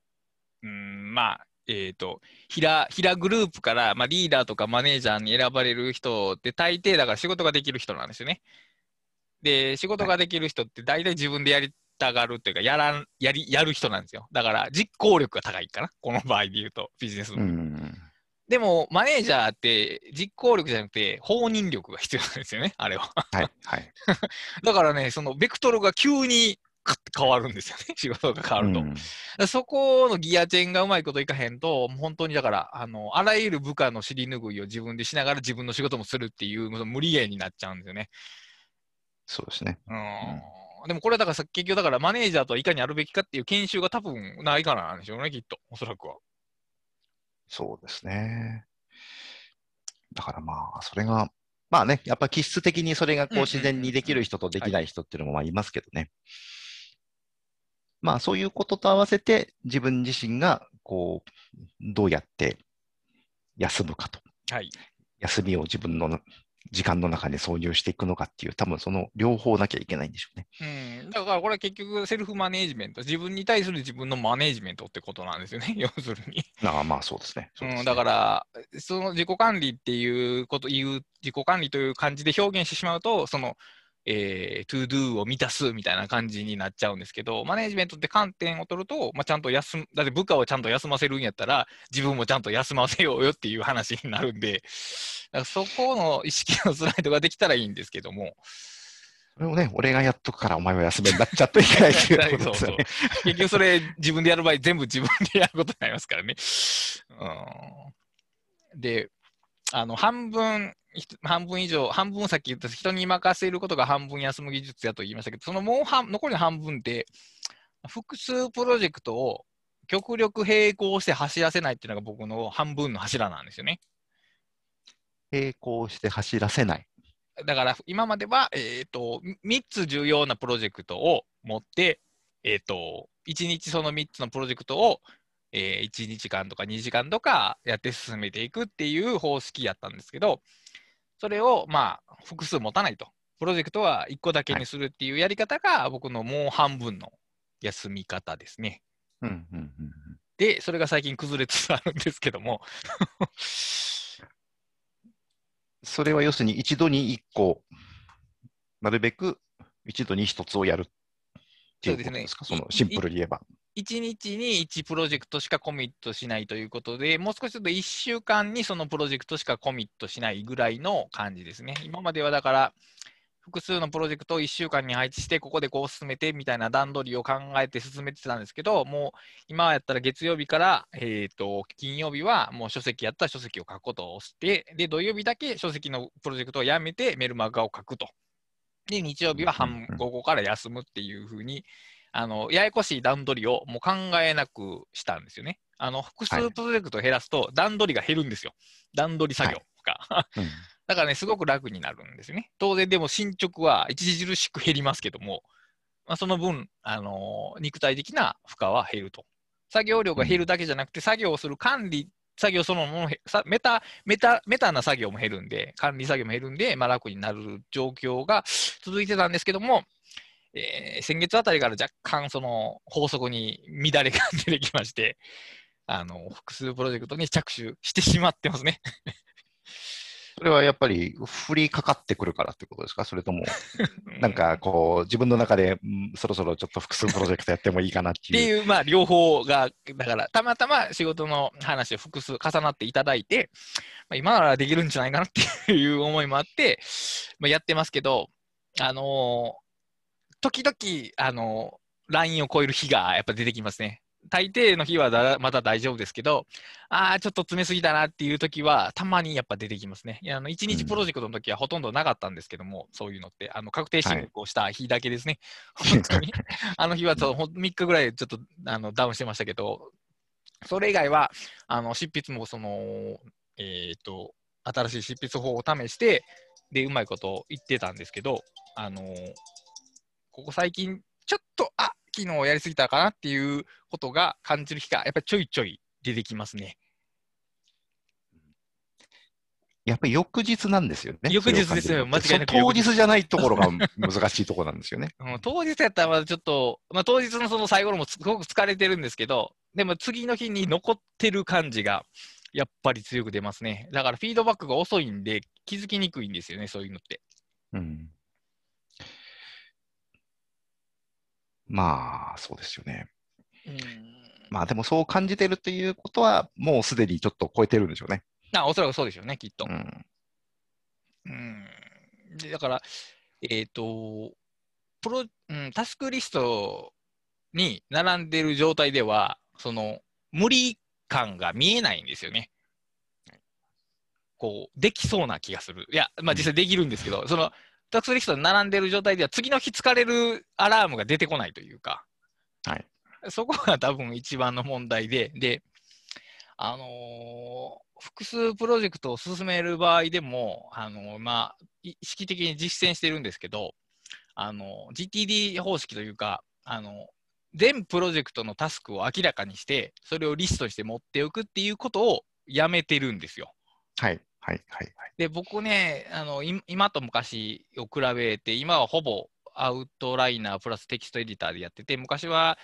うん、まあ、えっ、と、ヒラ、ヒラグループから、まあ、リーダーとかマネージャーに選ばれる人って大抵だから仕事ができる人なんですよね。で、仕事ができる人って大体自分でやりたがるっていうか、やらん、やり、やる人なんですよ。だから、実行力が高いかな。この場合で言うと、ビジネスの。うん。でも、マネージャーって実行力じゃなくて、放任力が必要なんですよね、あれは。はい、はい。[LAUGHS] だからね、そのベクトルが急に変わるんですよね、[LAUGHS] 仕事が変わると。うんそこのギアチェンがうまいこといかへんと、本当にだから、あの、あらゆる部下の尻拭いを自分でしながら自分の仕事もするっていう無理ゲーになっちゃうんですよね。そうですね。うん。でもこれはだからさ結局だからマネージャーとはいかにあるべきかっていう研修が多分ないからなんでしょうね、きっと。おそらくは。そうですね。だからまあ、それが、まあね、やっぱ気質的にそれがこう自然にできる人とできない人っていうのもまあいますけどね。まあそういうことと合わせて自分自身がこう、どうやって休むかと。はい。休みを自分の時間の中に挿入していくのかっていう、多分その両方なきゃいけないんでしょうね。うん。だからこれは結局セルフマネージメント。自分に対する自分のマネージメントってことなんですよね、[LAUGHS] 要するに。ああまあそうですね。そうですねうん、だから、その自己管理っていうこと、言う、自己管理という感じで表現してしまうと、その、えー、 To Do を満たすみたいな感じになっちゃうんですけど、マネージメントって観点を取ると、まあ、ちゃんと休む、だって部下をちゃんと休ませるんやったら、自分もちゃんと休ませようよっていう話になるんで、だからそこの意識のスライドができたらいいんですけども、それをね、俺がやっとくからお前は休めになっちゃっといけないっていうことですよね。[LAUGHS] 結局それ自分でやる場合全部自分でやることになりますからね。うん、で、あの、半分、半分以上、半分さっき言った人に任せることが半分休む技術やと言いましたけど、そのもう半、残りの半分で、複数プロジェクトを極力並行して走らせないっていうのが僕の半分の柱なんですよね。並行して走らせない。だから今までは、えー、と3つ重要なプロジェクトを持って、えー、と1日その3つのプロジェクトを、えー1日間とか2時間とかやって進めていくっていう方式やったんですけど、それをまあ複数持たないと。プロジェクトは1個だけにするっていうやり方が僕のもう半分の休み方ですね。うんうんうんうんで、それが最近崩れつつあるんですけども。それは要するに一度に1個、なるべく一度に1つをやるっていうことですか、そねのシンプルに言えば。1日に1プロジェクトしかコミットしないということで、もう少しちょっと1週間にそのプロジェクトしかコミットしないぐらいの感じですね。今まではだから、複数のプロジェクトを1週間に配置して、ここでこう進めてみたいな段取りを考えて進めてたんですけど、もう今やったら月曜日から、えー、と金曜日はもう書籍やったら書籍を書くことを押して、で、土曜日だけ書籍のプロジェクトをやめてメルマガを書くと。で、日曜日は半午後から休むっていうふうに、あのややこしい段取りをもう考えなくしたんですよね。あの複はい数プロジェクトを減らすと段取りが減るんですよ。段取り作業が。うん [LAUGHS] だからね、すごく楽になるんですよね。当然でも進捗は著しく減りますけども、まあ、その分、あのー肉体的な負荷は減ると。作業量が減るだけじゃなくて、作業をする管理、作業そのものメタ、メタ、メタな作業も減るんで、管理作業も減るんで、まあ、楽になる状況が続いてたんですけども、えー先月あたりから若干その法則に乱れが出てきまして、あの複数プロジェクトに着手してしまってますね。それはやっぱり振りかかってくるからってことですか？それとも、なんかこう、自分の中で、うんそろそろちょっと複数プロジェクトやってもいいかなってっていう。いう、まあ、両方が、だから、たまたま仕事の話を複数重なっていただいて、まあ、今ならできるんじゃないかなっていう思いもあって、まあ、やってますけど、あのー時々、あのー、ラインを超える日がやっぱ出てきますね。大抵の日はだまだ大丈夫ですけど、ああ、ちょっと詰めすぎたなっていう時は、たまにやっぱ出てきますね。いやあの1日プロジェクトの時はほとんどなかったんですけども、そういうのって、あの確定申告をした日だけですね。[LAUGHS] 本当に。あの日はちょっとほん3日ぐらいちょっとあのダウンしてましたけど、それ以外は、あの執筆もその、えっ、と、新しい執筆法を試して、で、うまいこと言ってたんですけど、あのここ最近、ちょっと、あ昨日やりすぎたかなっていうことが感じる日が、やっぱりちょいちょい出てきますね。やっぱり翌日なんですよね。翌日ですよ間違いなく当日じゃないところが難しいところなんですよね。[LAUGHS] うん、当日やったらまだちょっと、まあ、当日のその最後のもすごく疲れてるんですけど、でも次の日に残ってる感じがやっぱり強く出ますね。だからフィードバックが遅いんで気づきにくいんですよね、そういうのって。うん。まあ、そうですよね。うん。まあでもそう感じてるっていうことは、もうすでにちょっと超えてるんでしょうね。あ、おそらくそうでしょうね、きっとう。ん。うん。でだから、えっ、と、プロ、うん、タスクリストに並んでる状態では、その、無理感が見えないんですよね。こう、できそうな気がする。いや、まあ実際できるんですけど、その、タスクリストに並んでる状態では、次の日疲れるアラームが出てこないというか、はい。そこが多分一番の問題で、で、あのー複数プロジェクトを進める場合でも、あのーまあ、い意識的に実践してるんですけど、あのー GTD 方式というか、あの全プロジェクトのタスクを明らかにして、それをリストにして持っておくっていうことをやめてるんですよ。はい。はい。はい。で、僕ね、あのい今と昔を比べて、今はほぼアウトライナープラステキストエディターでやってて、昔は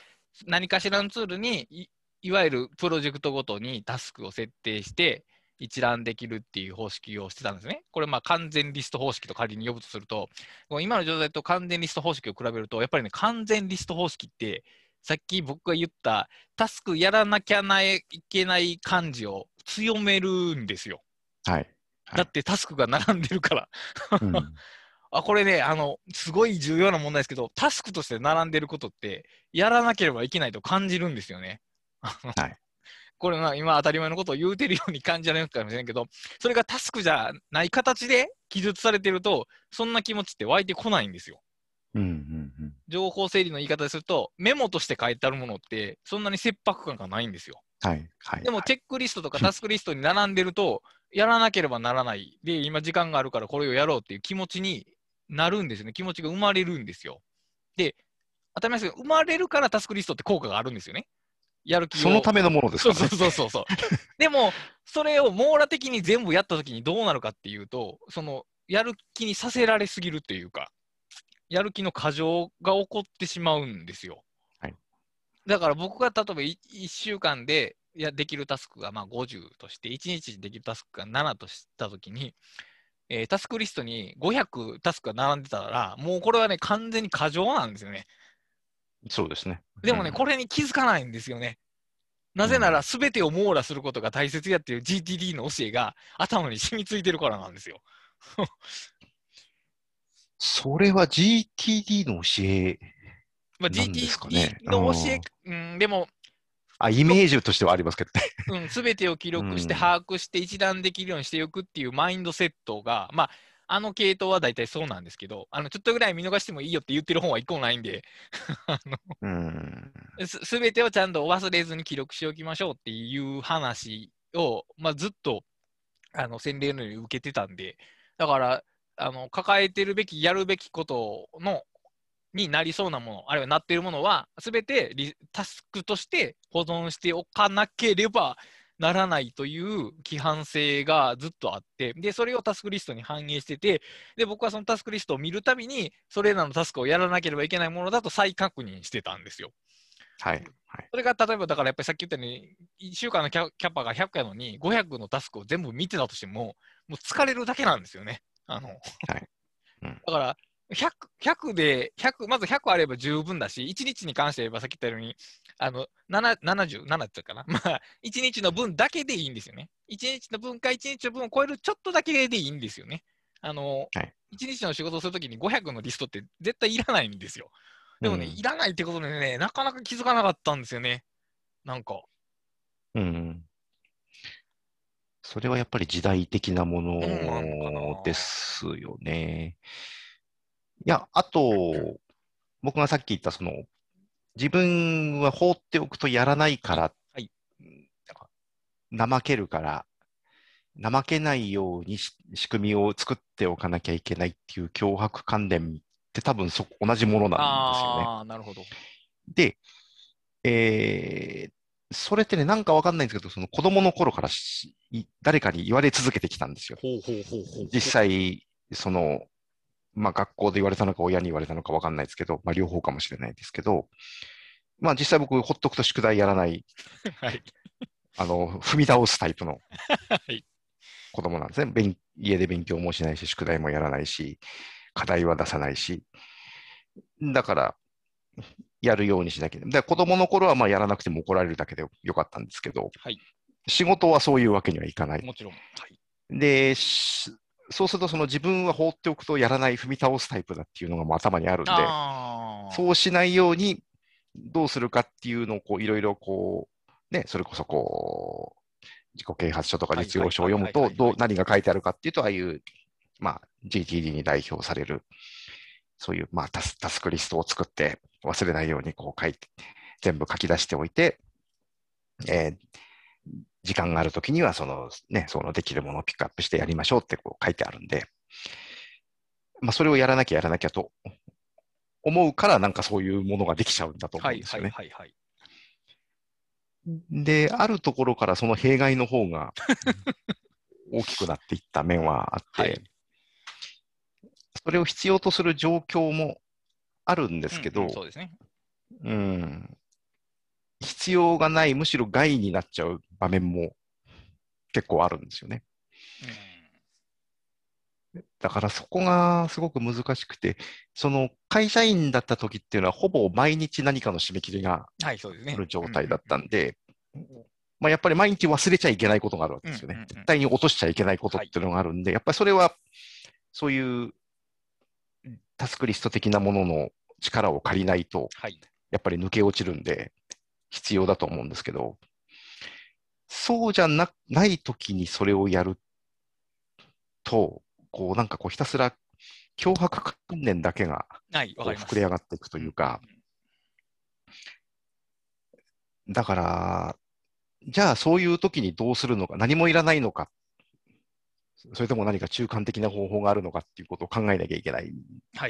何かしらのツールにい、いわゆるプロジェクトごとにタスクを設定して、一覧できるっていう方式をしてたんですね。これ、まあ完全リスト方式と仮に呼ぶとすると、今の状態と完全リスト方式を比べると、やっぱりね、完全リスト方式って、さっき僕が言ったタスクやらなきゃないけない感じを強めるんですよ。はい。はいだってタスクが並んでるから。うん [LAUGHS] あ、これね、あの、すごい重要な問題ですけど、タスクとして並んでることって、やらなければいけないと感じるんですよね。はい。[LAUGHS] これな、今当たり前のことを言うてるように感じられるかもしれんけど、それがタスクじゃない形で記述されてると、そんな気持ちって湧いてこないんですよ。うん。うん。うん情報整理の言い方ですると、メモとして書いてあるものって、そんなに切迫感がないんですよ。はい。はい。でも、チェックリストとかタスクリストに並んでると、やらなければならない。で、今時間があるからこれをやろうっていう気持ちになるんですよね。気持ちが生まれるんですよ。で、当たり前ですけど、生まれるからタスクリストって効果があるんですよね。やる気を。そのためのものですからね。そうそうそうそう。[LAUGHS] でも、それを網羅的に全部やったときにどうなるかっていうと、その、やる気にさせられすぎるっていうか、やる気の過剰が起こってしまうんですよ。はいだから僕が例えば1週間でやできるタスクがまあ50として、1日でできるタスクが7としたときに、えータスクリストに500タスクが並んでたら、もうこれはね、完全に過剰なんですよね。そうですね。でもね、うんこれに気づかないんですよね。なぜなら、すべてを網羅することが大切やっていう GTD の教えが頭に染みついてるからなんですよ。[LAUGHS] それは GTD の教え、まあ、なんですか GTD ねの教え、うん、でも、あ、イメージとしてはありますけどね。[LAUGHS] うん、すべてを記録してうん把握して一覧できるようにしておくっていうマインドセットが、まあ、あの系統は大体そうなんですけど、あのちょっとぐらい見逃してもいいよって言ってる本は一個もないんで、[LAUGHS] すべてをちゃんと忘れずに記録しておきましょうっていう話を、まあ、ずっとあの洗礼のように受けてたんで、だから、あの抱えてるべき、やるべきことのになりそうなもの、あるいはなっているものは、すべてリタスクとして保存しておかなければならないという規範性がずっとあって、で、それをタスクリストに反映してて、で、僕はそのタスクリストを見るたびに、それらのタスクをやらなければいけないものだと再確認してたんですよ。はい。はい。それが例えば、だからやっぱりさっき言ったように、1週間のキャキャパが100やのに、500のタスクを全部見てたとしても、もう疲れるだけなんですよね。あの、うんだから100、100で、100、まず100あれば十分だし、1日に関して言えばさっき言ったように、あの、7 70、7って言ったかな。まあ、1日の分だけでいいんですよね。1日の分か1日の分を超えるちょっとだけでいいんですよね。あの、はい1日の仕事をするときに500のリストって絶対いらないんですよ。でもね、うんいらないってことでね、なかなか気づかなかったんですよね。なんか。うん。それはやっぱり時代的なものですよね。いや、あと、僕がさっき言った、その、自分は放っておくとやらないから、はいなんか怠けるから、怠けないようにし仕組みを作っておかなきゃいけないっていう脅迫観念って多分そ同じものなんですよね。ああ、なるほど。で、えーそれってね、なんかわかんないんですけど、その子供の頃から誰かに言われ続けてきたんですよ。ほうほうほうほう。実際、その、まあ学校で言われたのか親に言われたのかわかんないですけど、まあ両方かもしれないですけど、まあ実際僕ほっとくと宿題やらない、[LAUGHS] はい。あの、踏み倒すタイプの [LAUGHS] はい子供なんですね。勉家で勉強もしないし、宿題もやらないし、課題は出さないし。だから、やるようにしなきゃ。で子供の頃はまあやらなくても怒られるだけでよかったんですけど、はい仕事はそういうわけにはいかない。もちろん。はい。で、しそうするとその自分は放っておくとやらない、踏み倒すタイプだっていうのがもう頭にあるんで、ああ。そうしないようにどうするかっていうのをこういろいろこう、ね、それこそこう、自己啓発書とかはい実用書を読むと、どう、何が書いてあるかっていうと、ああいう、まあ、GTD に代表される、そういう、まあタス、タスクリストを作って、忘れないようにこう書いて、全部書き出しておいて、えー時間があるときには、そのね、そのできるものをピックアップしてやりましょうってこう書いてあるんで、まあ、それをやらなきゃやらなきゃと思うから、なんかそういうものができちゃうんだと思はいはいうんですよね。はいはい。で、あるところからその弊害の方が大きくなっていった面はあって、はいそれを必要とする状況もあるんですけど、うんうんそうですね。うん、必要がない、むしろ害になっちゃう場面も結構あるんですよね。だからそこがすごく難しくて、その会社員だった時っていうのはほぼ毎日何かの締め切りが。ある状態だったんで、まあ、やっぱり毎日忘れちゃいけないことがあるわけですよね。絶対に落としちゃいけないことっていうのがあるんで、やっぱりそれはそういうタスクリスト的なものの力を借りないと、はい。やっぱり抜け落ちるんで、必要だと思うんですけど、そうじゃなない時にそれをやると、こうなんかこうひたすら脅迫観念だけが。膨れ上がっていくというか、だから、じゃあそういう時にどうするのか、何もいらないのか、それとも何か中間的な方法があるのかっていうことを考えなきゃいけない。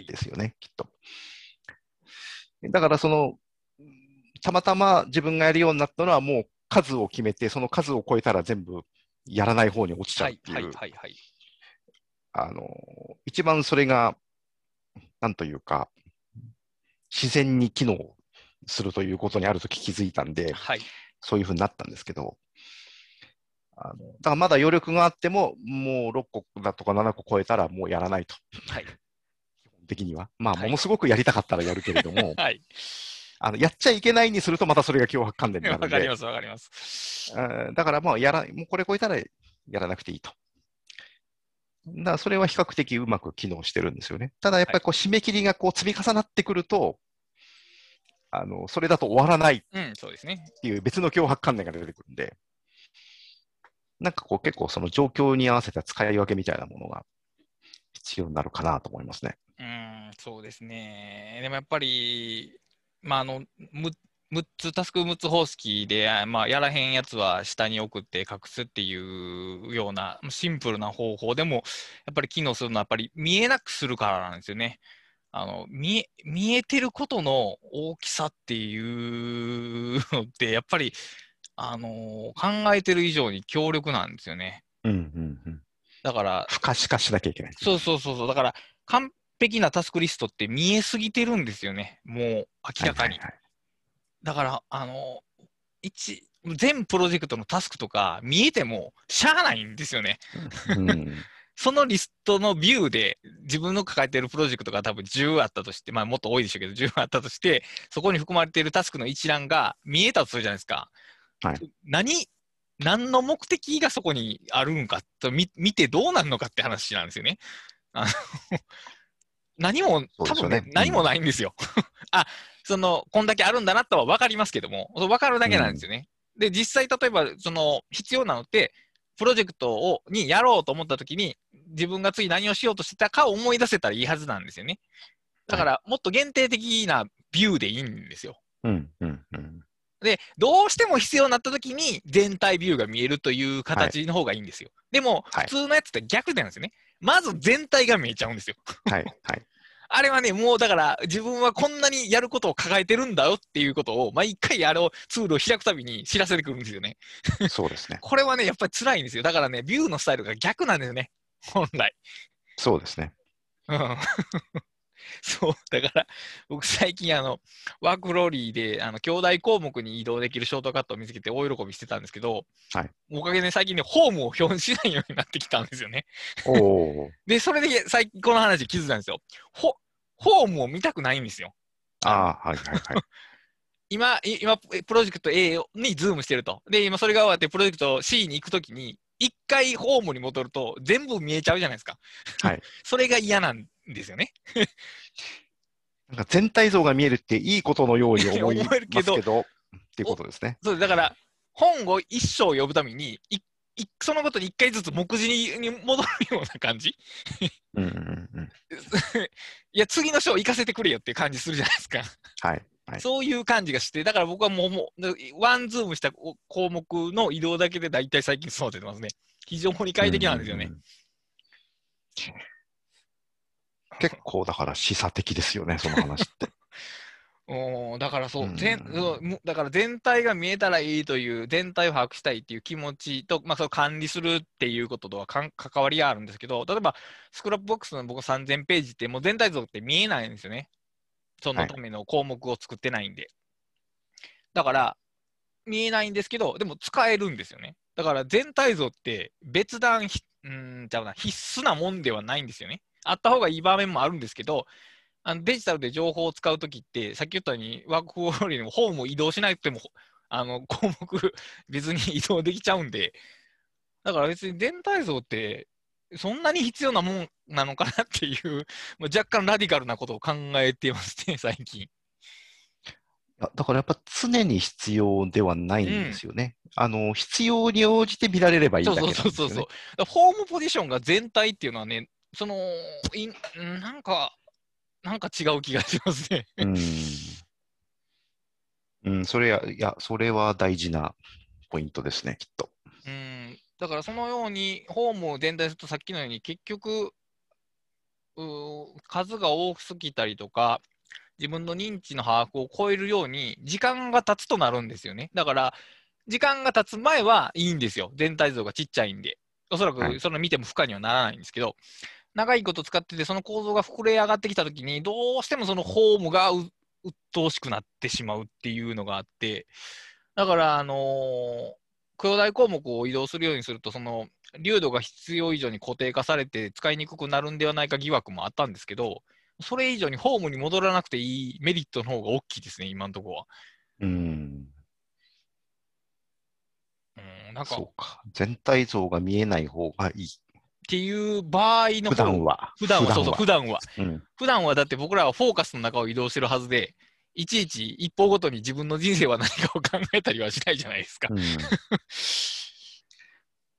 ですよね、きっと。だからその、たまたま自分がやるようになったのはもう数を決めて、その数を超えたら全部やらない方に落ちちゃはい、うっていう。あの、一番それが、なんというか、自然に機能するということにあるとき気づいたんで、はい。そういうふうになったんですけど、あのだからまだ余力があっても、もう6個だとか7個超えたらもうやらないと。はい。[LAUGHS] 基本的には。まあ、はいものすごくやりたかったらやるけれども、[LAUGHS] はい。あのやっちゃいけないにするとまたそれが脅迫観念になるわかりま、す、わかります。うんだからもうやら、もうこれ超えたらやらなくていいと。だそれは比較的うまく機能してるんですよね。ただやっぱりこう締め切りがこう積み重なってくると、あの、それだと終わらないっうん、そうですね。ていう別の脅迫観念が出てくるんで、なんかこう結構その状況に合わせた使い分けみたいなものが必要になるかなと思いますね。うん、そうですね。でもやっぱり、まあ、あの、む6つ、タスク6つ方式で、あまあ、やらへんやつは下に送って隠すっていうようなシンプルな方法でも、やっぱり機能するのはやっぱり見えなくするからなんですよね。あの、見え、見えてることの大きさっていうのって、やっぱり、あの考えてる以上に強力なんですよね。うんうんうん。だから、不可視化しなきゃいけない。そうそうそうそう。だから、完璧なタスクリストって見えすぎてるんですよね。もう明らかに。はいはいだから、あの、一、全プロジェクトのタスクとか見えてもしゃあないんですよね。はいうん [LAUGHS] そのリストのビューで自分の抱えているプロジェクトが多分10あったとして、まあもっと多いでしょうけど、10あったとして、そこに含まれているタスクの一覧が見えたとするじゃないですか。はい何、何の目的がそこにあるんかと見見てどうなるのかって話なんですよね。あの何も、多分ね、何もないんですよ。[LAUGHS] あ、その、こんだけあるんだなとは分かりますけども、分かるだけなんですよね。で、実際、例えば、その、必要なのって、プロジェクトを、にやろうと思ったときに、自分が次何をしようとしてたかを思い出せたらいいはずなんですよね。だから、もっと限定的なビューでいいんですよ。うんうんうんで、どうしても必要になったときに、全体ビューが見えるという形の方がいいんですよ。でも、はい普通のやつって逆なんですよね。まず全体が見えちゃうんですよ。はいはい。あれはね、もうだから、自分はこんなにやることを抱えてるんだよっていうことを、毎回あれを、ツールを開くたびに知らせてくるんですよね。そうですね。[LAUGHS] これはね、やっぱり辛いんですよ。だからね、ビューのスタイルが逆なんですよね。本来。そうですね。うん [LAUGHS] そう、だから、僕最近あの、ワークフローリーで、あの、兄弟項目に移動できるショートカットを見つけて大喜びしてたんですけど、はいおかげで最近ね、ホームを表示しないようになってきたんですよね。[LAUGHS] で、それで最近この話気づいたんですよ。ホホームを見たくないんですよ。ああ、はいはいはい。[LAUGHS] 今、い今、プロジェクト A にズームしてると。で、今それが終わって、プロジェクト C に行くときに、一回ホームに戻ると、全部見えちゃうじゃないですか。はい。それが嫌なんですよね。なんか全体像が見えるっていいことのように思い [LAUGHS] 思えるけどますけど、っていうことですね。そうだから、本を一章読むために、いいそのことに一回ずつ目次にに戻るような感じ？うんうんうん。[LAUGHS] いや、次の章行かせてくれよっていう感じするじゃないですか。はい。はい。そういう感じがして、だから僕はもう、もうワンズームした項目の移動だけで大体最近そう出てますね。非常に快適なんですよねう。んうんうん。結構だから示唆的ですよね、その話って。[LAUGHS] おーだからそう、うん全そうむだから全体が見えたらいいという、全体を把握したいっていう気持ちと、まあ、その管理するっていうこととはかん関わりがあるんですけど、例えば、スクラップボックスの僕3000ページって、もう全体像って見えないんですよね。そのための項目を作ってないんで。だから、見えないんですけど、でも使えるんですよね。だから全体像って別段ひ、うーん、ちゃうな、必須なもんではないんですよね。あった方がいい場面もあるんですけど、あのデジタルで情報を使うときって、さっき言ったように、ワークフォーリーでもホームを移動しなくても、あの項目、別に移動できちゃうんで、だから別に全体像って、そんなに必要なもんなのかなっていう、まあ若干ラディカルなことを考えてますね、[LAUGHS] 最近。だからやっぱ常に必要ではないんですよね。あの、必要に応じて見られればいいだそうけなんですよね。そうそうそう。だからホームポジションが全体っていうのはね、その、いんなんか、なんか違う気がしますね。うん。うん、それや、いや、それは大事なポイントですね、きっと。うん、だからそのように、ホームを全体すると、さっきのように、結局、うー数が多すぎたりとか、自分の認知の把握を超えるように、時間が経つとなるんですよね。だから、時間が経つ前はいいんですよ。全体像がちっちゃいんで。おそらはいく、その見ても負荷にはならないんですけど、長いこと使ってて、その構造が膨れ上がってきたときに、どうしてもそのホームがう鬱陶しくなってしまうっていうのがあって、だから、あのー兄弟項目を移動するようにすると、その流度が必要以上に固定化されて使いにくくなるんではないか疑惑もあったんですけど、それ以上にホームに戻らなくていいメリットの方が大きいですね、今のところは。うん。うん、なんか、っそうか。全体像が見えない方がいい。ていう場合の普段は。普段は、そうそう、普段は。うん。普段はだって僕らはフォーカスの中を移動してるはずで、いちいち一方ごとに自分の人生は何かを考えたりはしないじゃないですか。うん [LAUGHS]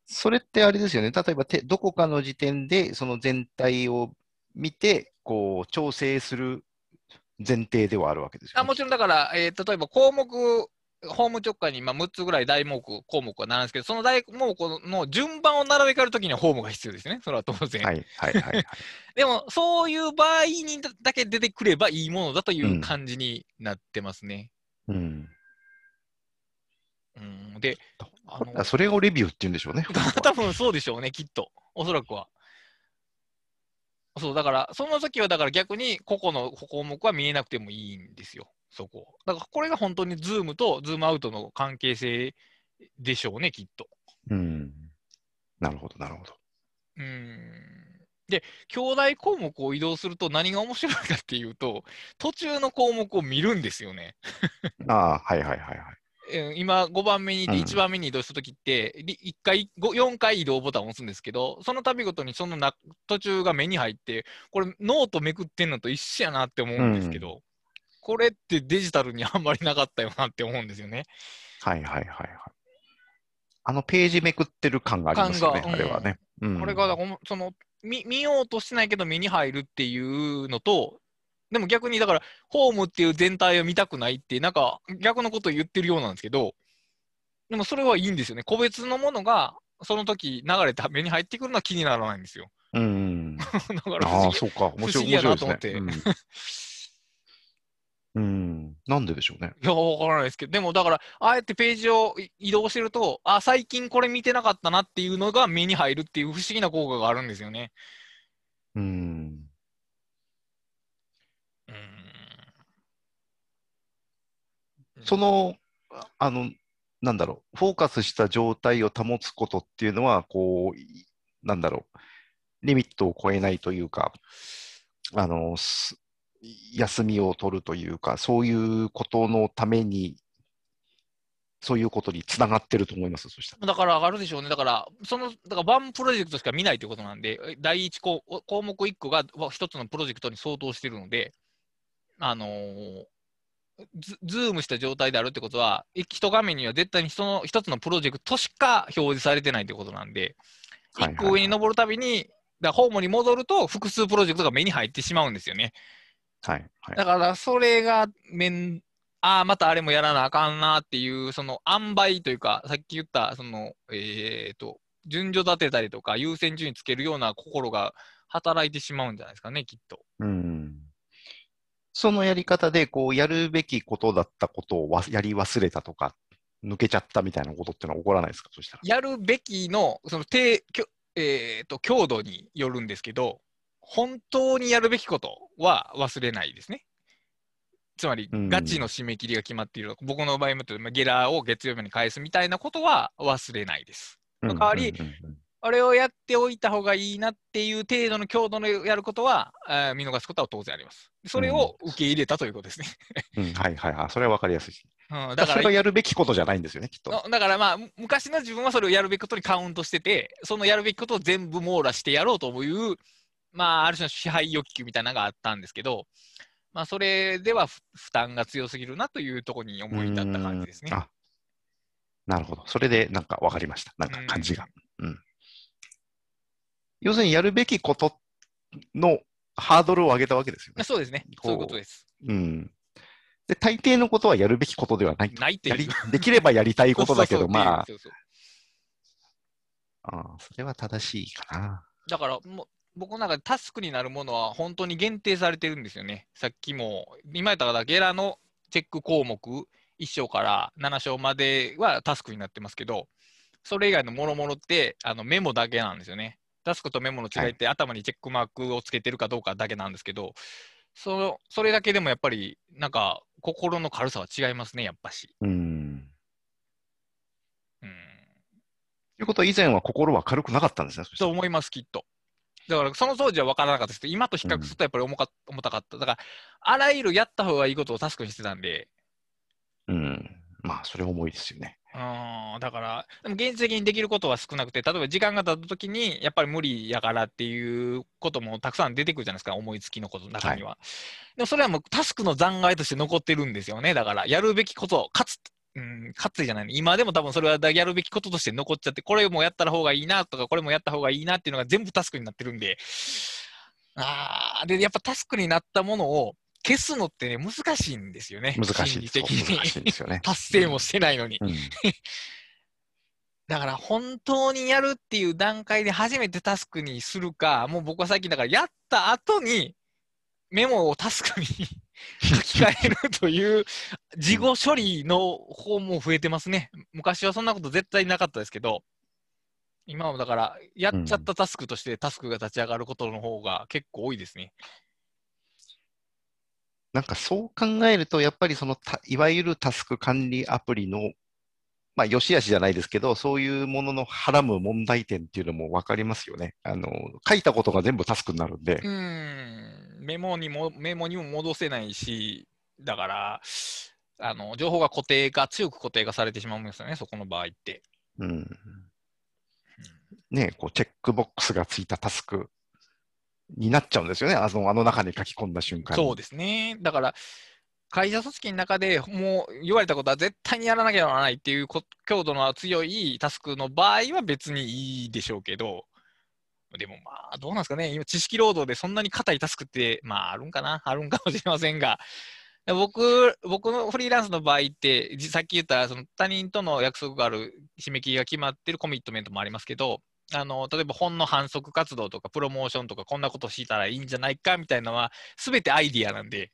それってあれですよね。例えばて、どこかの時点でその全体を見て、こう、調整する前提ではあるわけですよ、ね。あもちろんだから、えー例えば項目、ホーム直下にまあ6つぐらい大目項目が並んですけど、その大目の順番を並べ替えるときにはホームが必要ですね。それは当然。はい、はい、はいはい。[LAUGHS] でも、そういう場合にだけ出てくればいいものだという感じになってますね。うん。うん、で、あのあそれをレビューって言うんでしょうね。[LAUGHS] 多分そうでしょうね、きっと。おそらくは。そう、だから、その時はだから逆に、個々の項目は見えなくてもいいんですよ、そこ。だから、これが本当にズームとズームアウトの関係性でしょうね、きっと。うん。なるほど、なるほど。うん。で、兄弟項目を移動すると何が面白いかっていうと、途中の項目を見るんですよね。ああ、はい、はい、はい、はい。えー今5番目にいてうん1番目に移動するときって、り1回、4回移動ボタンを押すんですけど、その度ごとにそのな途中が目に入って、これノートめくってんのと一緒やなって思うんですけど、これってデジタルにあんまりなかったよなって思うんですよね。はい、はい、はい。はいあのページめくってる感がありますよね、感があれはね。うんこれがその見見ようとしてないけど目に入るっていうのと、でも逆にだから、ホームっていう全体を見たくないって、なんか逆のことを言ってるようなんですけど、でもそれはいいんですよね。個別のものがその時流れて目に入ってくるのは気にならないんですよ。うん。[LAUGHS] だから不ああ、思議そうか。面白い、面白ないとですね。思ってうん。うん。なんででしょうね。いや、わからないですけど、でもだから、あえてページをい移動してると、あ、最近これ見てなかったなっていうのが目に入るっていう不思議な効果があるんですよね。うん。うーん。その、あの、なんだろう、フォーカスした状態を保つことっていうのは、こう、いなんだろう、リミットを超えないというか、あの、す休みを取るというか、そういうことのために、そういうことにつながってると思います、そしたら。だからあるでしょうね。だから、その、だからワンプロジェクトしか見ないということなんで、え第一項項目1個がわ一つのプロジェクトに相当しているので、あのーズズームした状態であるってことは、い一画面には絶対にその一つのプロジェクトしか表示されてないということなんで、はいはい一個上に登るたびに、だホームに戻ると複数プロジェクトが目に入ってしまうんですよね。はい。はい。だから、それがめん、ああ、またあれもやらなあかんなっていう、その塩梅というか、さっき言った、その、えっ、と、順序立てたりとか、優先順位つけるような心が働いてしまうんじゃないですかね、きっと。うん。そのやり方で、こう、やるべきことだったことをわやり忘れたとか、抜けちゃったみたいなことってのは起こらないですか、そしたら。やるべきの、その、低、きょえっ、と、強度によるんですけど、本当にやるべきことは忘れないですね。つまり、うんガチの締め切りが決まっている。僕の場合もまあゲラーを月曜日に返すみたいなことは忘れないです。の代わりあれをやっておいた方がいいなっていう程度の強度のやることは、あー見逃すことは当然あります。それを受け入れたということですね。うん、はいはいはい。それはわかりやすい。うん、だだからそれがやるべきことじゃないんですよね、きっと。のだからまあ、む昔の自分はそれをやるべきことにカウントしてて、そのやるべきことを全部網羅してやろうという、まあ、ある種の支配欲求みたいなのがあったんですけど、まあ、それではふ負担が強すぎるなというところに思い立った感じですねなるほど。それでなんかわかりました。なんか感じが。うん。要するにやるべきことのハードルを上げたわけですよね。そうですね。そういうことです。うん。で、大抵のことはやるべきことではないと。ないって。できればやりたいことだけど、まあ、ああそれは正しいかな。だからもう僕の中でタスクになるものは本当に限定されてるんですよね。さっきも、今言ったからゲラのチェック項目1章から7章まではタスクになってますけど、それ以外のもろもろってあのメモだけなんですよね。タスクとメモの違いって頭にチェックマークをつけてるかどうかだけなんですけど、そのそれだけでもやっぱりなんか心の軽さは違いますね、やっぱし。うん。うんということは以前は心は軽くなかったんですね。そしたらと思います、きっと。だから、その当時は分からなかったですけど、今と比較するとやっぱり重か重たかった。だから、あらゆるやった方がいいことをタスクにしてたんで、うん。まあ、それは重いですよね。うん、だから、でも現実的にできることは少なくて、例えば時間が経った時に、やっぱり無理やからっていうこともたくさん出てくるじゃないですか、思いつきのことの中には。でもそれはもうタスクの残骸として残ってるんですよね。だから、やるべきこと、かつ、うん、かつじゃないの。今でも多分それはやるべきこととして残っちゃって、これもやった方がいいなとか、これもやった方がいいなっていうのが全部タスクになってるんで、あーで、やっぱタスクになったものを消すのってね、難しいんですよね。難しい的に。難しいんですよね [LAUGHS] 達成もしてないのに。うん。[LAUGHS] だから本当にやるっていう段階で初めてタスクにするか、もう僕は最近だからやった後にメモをタスクに書き換えるという事後処理の方も増えてますね。昔はそんなこと絶対なかったですけど、今はだからやっちゃったタスクとしてタスクが立ち上がることの方が結構多いですね。なんかそう考えると、やっぱりそのた、いわゆるタスク管理アプリの、まあ、良し悪しじゃないですけど、そういうもののはらむ問題点っていうのも分かりますよね。あの、書いたことが全部タスクになるんでう、ーん、メモにも、メモにも戻せないし、だから、あの、情報が固定化、強く固定化されてしまうんですよね、そこの場合って。うん。ね、こう、チェックボックスがついたタスクになっちゃうんですよね。あの、あの中に書き込んだ瞬間に。そうですね。だから、会社組織の中でもう言われたことは絶対にやらなきゃならないっていうこ強度の強いタスクの場合は別にいいでしょうけど、でもまあ、どうなんですかね。今、知識労働でそんなに硬いタスクって、まあ、あるんかな。あるんかもしれませんが、僕、僕のフリーランスの場合って、さっき言ったその他人との約束がある締め切りが決まってるコミットメントもありますけど、あの例えば本の反則活動とかプロモーションとかこんなことしたらいいんじゃないかみたいなのは全てアイディアなんで、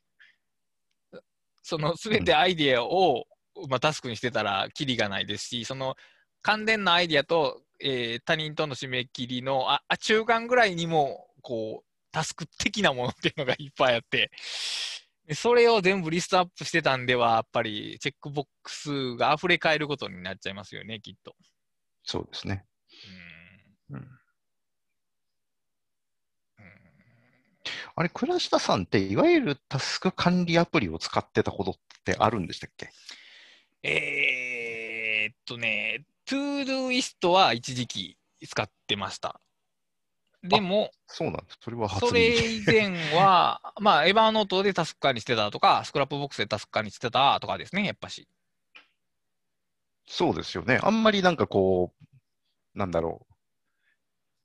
その全てアイディアを、まあ、タスクにしてたらキリがないですし、その関連のアイディアと、えー他人との締め切りのああ中間ぐらいにもこうタスク的なものっていうのがいっぱいあって、でそれを全部リストアップしてたんでは、やっぱりチェックボックスが溢れ返ることになっちゃいますよね、きっと。そうですね。うん。うん。うん。あれ、倉下さんって、いわゆるタスク管理アプリを使ってたことってあるんでしたっけ？えーっとね、 Todoist は一時期使ってました。でも、そうなんです。それは初そ耳れ以前は、[LAUGHS] まあ、 Evernote でタスク管理してたとか、 Scrapbox でタスク管理してたとかですね、やっぱし。そうですよね。あんまりなんかこう、なんだろう。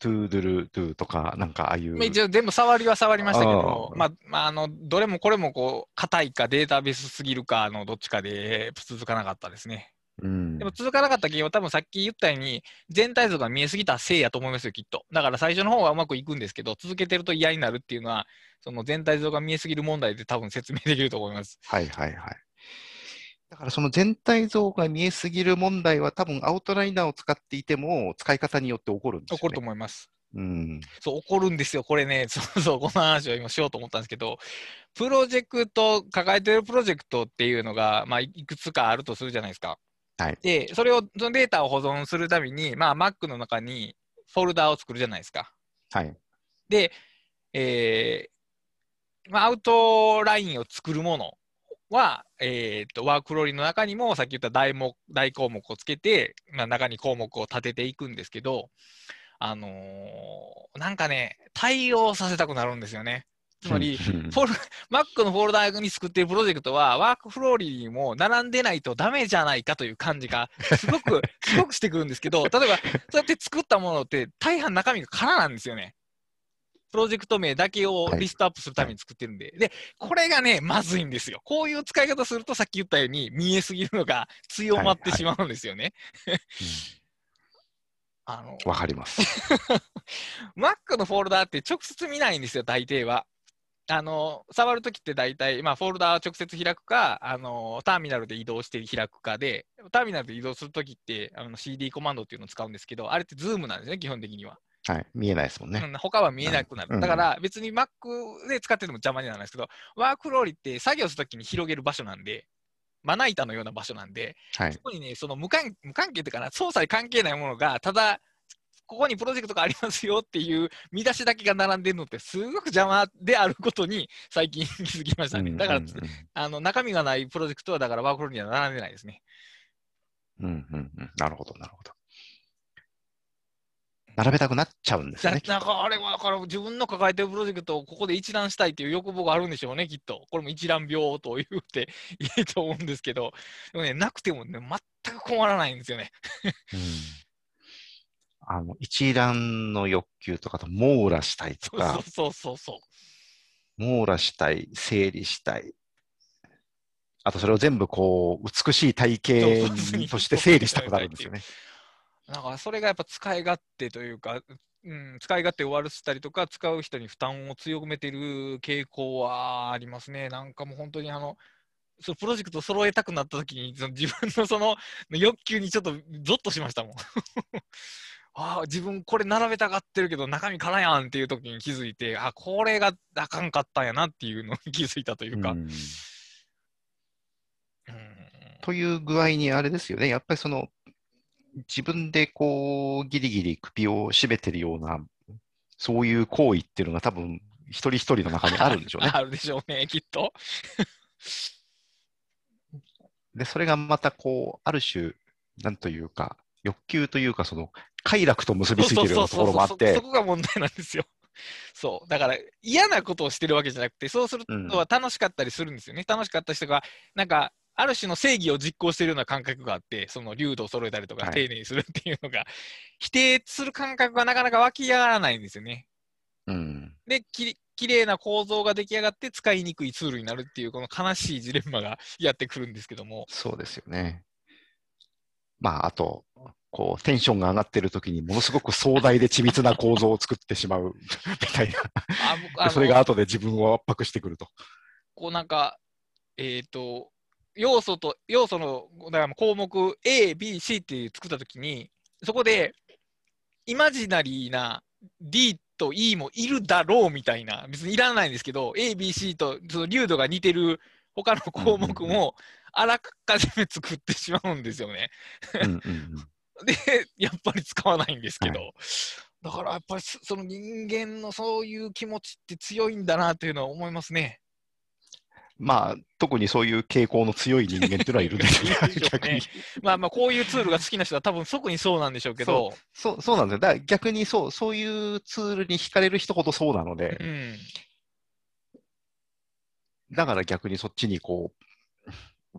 Toodledo とか、なんかああいう。まあ一応全部触りは触りましたけど、あーまあ、まあ、あの、どれもこれもこう、硬いかデータベースすぎるかのどっちかで続かなかったですね。うんでも続かなかった原因は多分さっき言ったように、全体像が見えすぎたせいやと思いますよ、きっと。だから最初の方はうまくいくんですけど、続けてると嫌になるっていうのは、その全体像が見えすぎる問題で多分説明できると思います。はいはいはい。だからその全体像が見えすぎる問題は多分アウトライナーを使っていても使い方によって起こるんですよ、ね。起こると思います。うん。そう、起こるんですよ。これね、[LAUGHS] そうそう、この話を今しようと思ったんですけど、プロジェクト、抱えてるプロジェクトっていうのが、まあ、いくつかあるとするじゃないですか。はいで、それを、そのデータを保存するために、まあ、Mac の中にフォルダを作るじゃないですか。はい。で、えーまあ、アウトラインを作るものは、えー、とワークフローリーの中にもさっき言った大目大項目をつけて、まあ、中に項目を立てていくんですけど、あのーなんかね、対応させたくなるんですよね。つまり、うんフォル Mac のフォルダに作っているプロジェクトは、ワークフローリーにも並んでないとダメじゃないかという感じが、すごく、[LAUGHS] すごくしてくるんですけど、例えば、そうやって作ったものって、大半中身が空なんですよね。プロジェクト名だけをはいリストアップするために作ってるんで。で、これがね、まずいんですよ。こういう使い方すると、さっき言ったように、見えすぎるのが強まってしまうんですよね。[LAUGHS] あの、わかります。[LAUGHS] Mac のフォルダーって直接見ないんですよ、大抵は。あの触るときって大体、まあ、フォルダーを直接開くかあの、ターミナルで移動して開くかで、ターミナルで移動するときってあの CD コマンドっていうのを使うんですけど、あれってズームなんですね、基本的には。はい。見えないですもんね。うん他は見えなくなる。うんだから別に Mac で使ってても邪魔にならないですけど、ワークフローリーって作業するときに広げる場所なんで、まな板のような場所なんで、はいそ。こにね、その無関無関係というかな、操作に関係ないものが、ただ、ここにプロジェクトがありますよっていう見出しだけが並んでるのって、すごく邪魔であることに最近気づきましたね。だから、うんうんあの中身がないプロジェクトは、だからワークフローには並んでないですね。うんうんうんうんなるほど、なるほど。並べたくなっちゃうんですよね。だなんかあれは、だから自分の抱えてるプロジェクトをここで一覧したいっていう欲望があるんでしょうね、きっと。これも一覧病と言っていいと思うんですけど、でもね、なくてもね、全く困らないんですよね。うんあの、一覧の欲求とかと網羅したいとそうか、そうそうそう。網羅したい、整理したい。あとそれを全部こう、美しい体系として整理したくなるんですよね。だからそれがやっぱ使い勝手というか、うん、使い勝手を悪したりとか、使う人に負担を強めてる傾向はありますね。なんかもう本当にあの、そのプロジェクトを揃えたくなった時に、その自分のその欲求にちょっとゾッとしましたもん。ああ、自分これ並べたがってるけど中身空やんっていう時に気づいて、あこれがあかんかったんやなっていうのに [LAUGHS] 気づいたというか。うんうんという具合にあれですよね。やっぱりその、自分でこう、ギリギリ首を絞めてるような、そういう行為っていうのが多分、一人一人の中にあるんでしょうね。[LAUGHS] あるでしょうね、きっと。で、それがまたこう、ある種、なんというか、欲求というか、その、快楽と結びついてるようなところもあってそこが問題なんですよ。[LAUGHS] そう。だから、嫌なことをしてるわけじゃなくて、そうするとは楽しかったりするんですよね。楽しかった人が、なんか、ある種の正義を実行しているような感覚があって、その流度を揃えたりとか、はい丁寧にするっていうのが、否定する感覚がなかなか湧き上がらないんですよね。うん。で、ききれいな構造が出来上がって使いにくいツールになるっていう、この悲しいジレンマがやってくるんですけども。そうですよね。まあ、あと、こう、テンションが上がってる時にものすごく壮大で緻密な構造を作ってしまう [LAUGHS] みたいな。それが後で自分を圧迫してくると。こうなんか、えっ、と、要素と、要素の、だから項目 A、B、C っていう作ったときに、そこで、イマジナリーな D と E もいるだろうみたいな、別にいらないんですけど、A、B、C とその流度が似てる他の項目も、あらかじめ作ってしまうんですよね。うんうんうん [LAUGHS] で、やっぱり使わないんですけど、はだからやっぱりそその人間のそういう気持ちって強いんだなというのは思いますね。まあ、特にそういう傾向の強い人間っていうのはいるんですよねいるでしょうね逆に。[LAUGHS] まあまあ、こういうツールが好きな人は多分即にそうなんでしょうけど、そう、そうなんですよ。だから逆にそう、そういうツールに惹かれる人ほどそうなので、うん、だから逆にそっちにこう、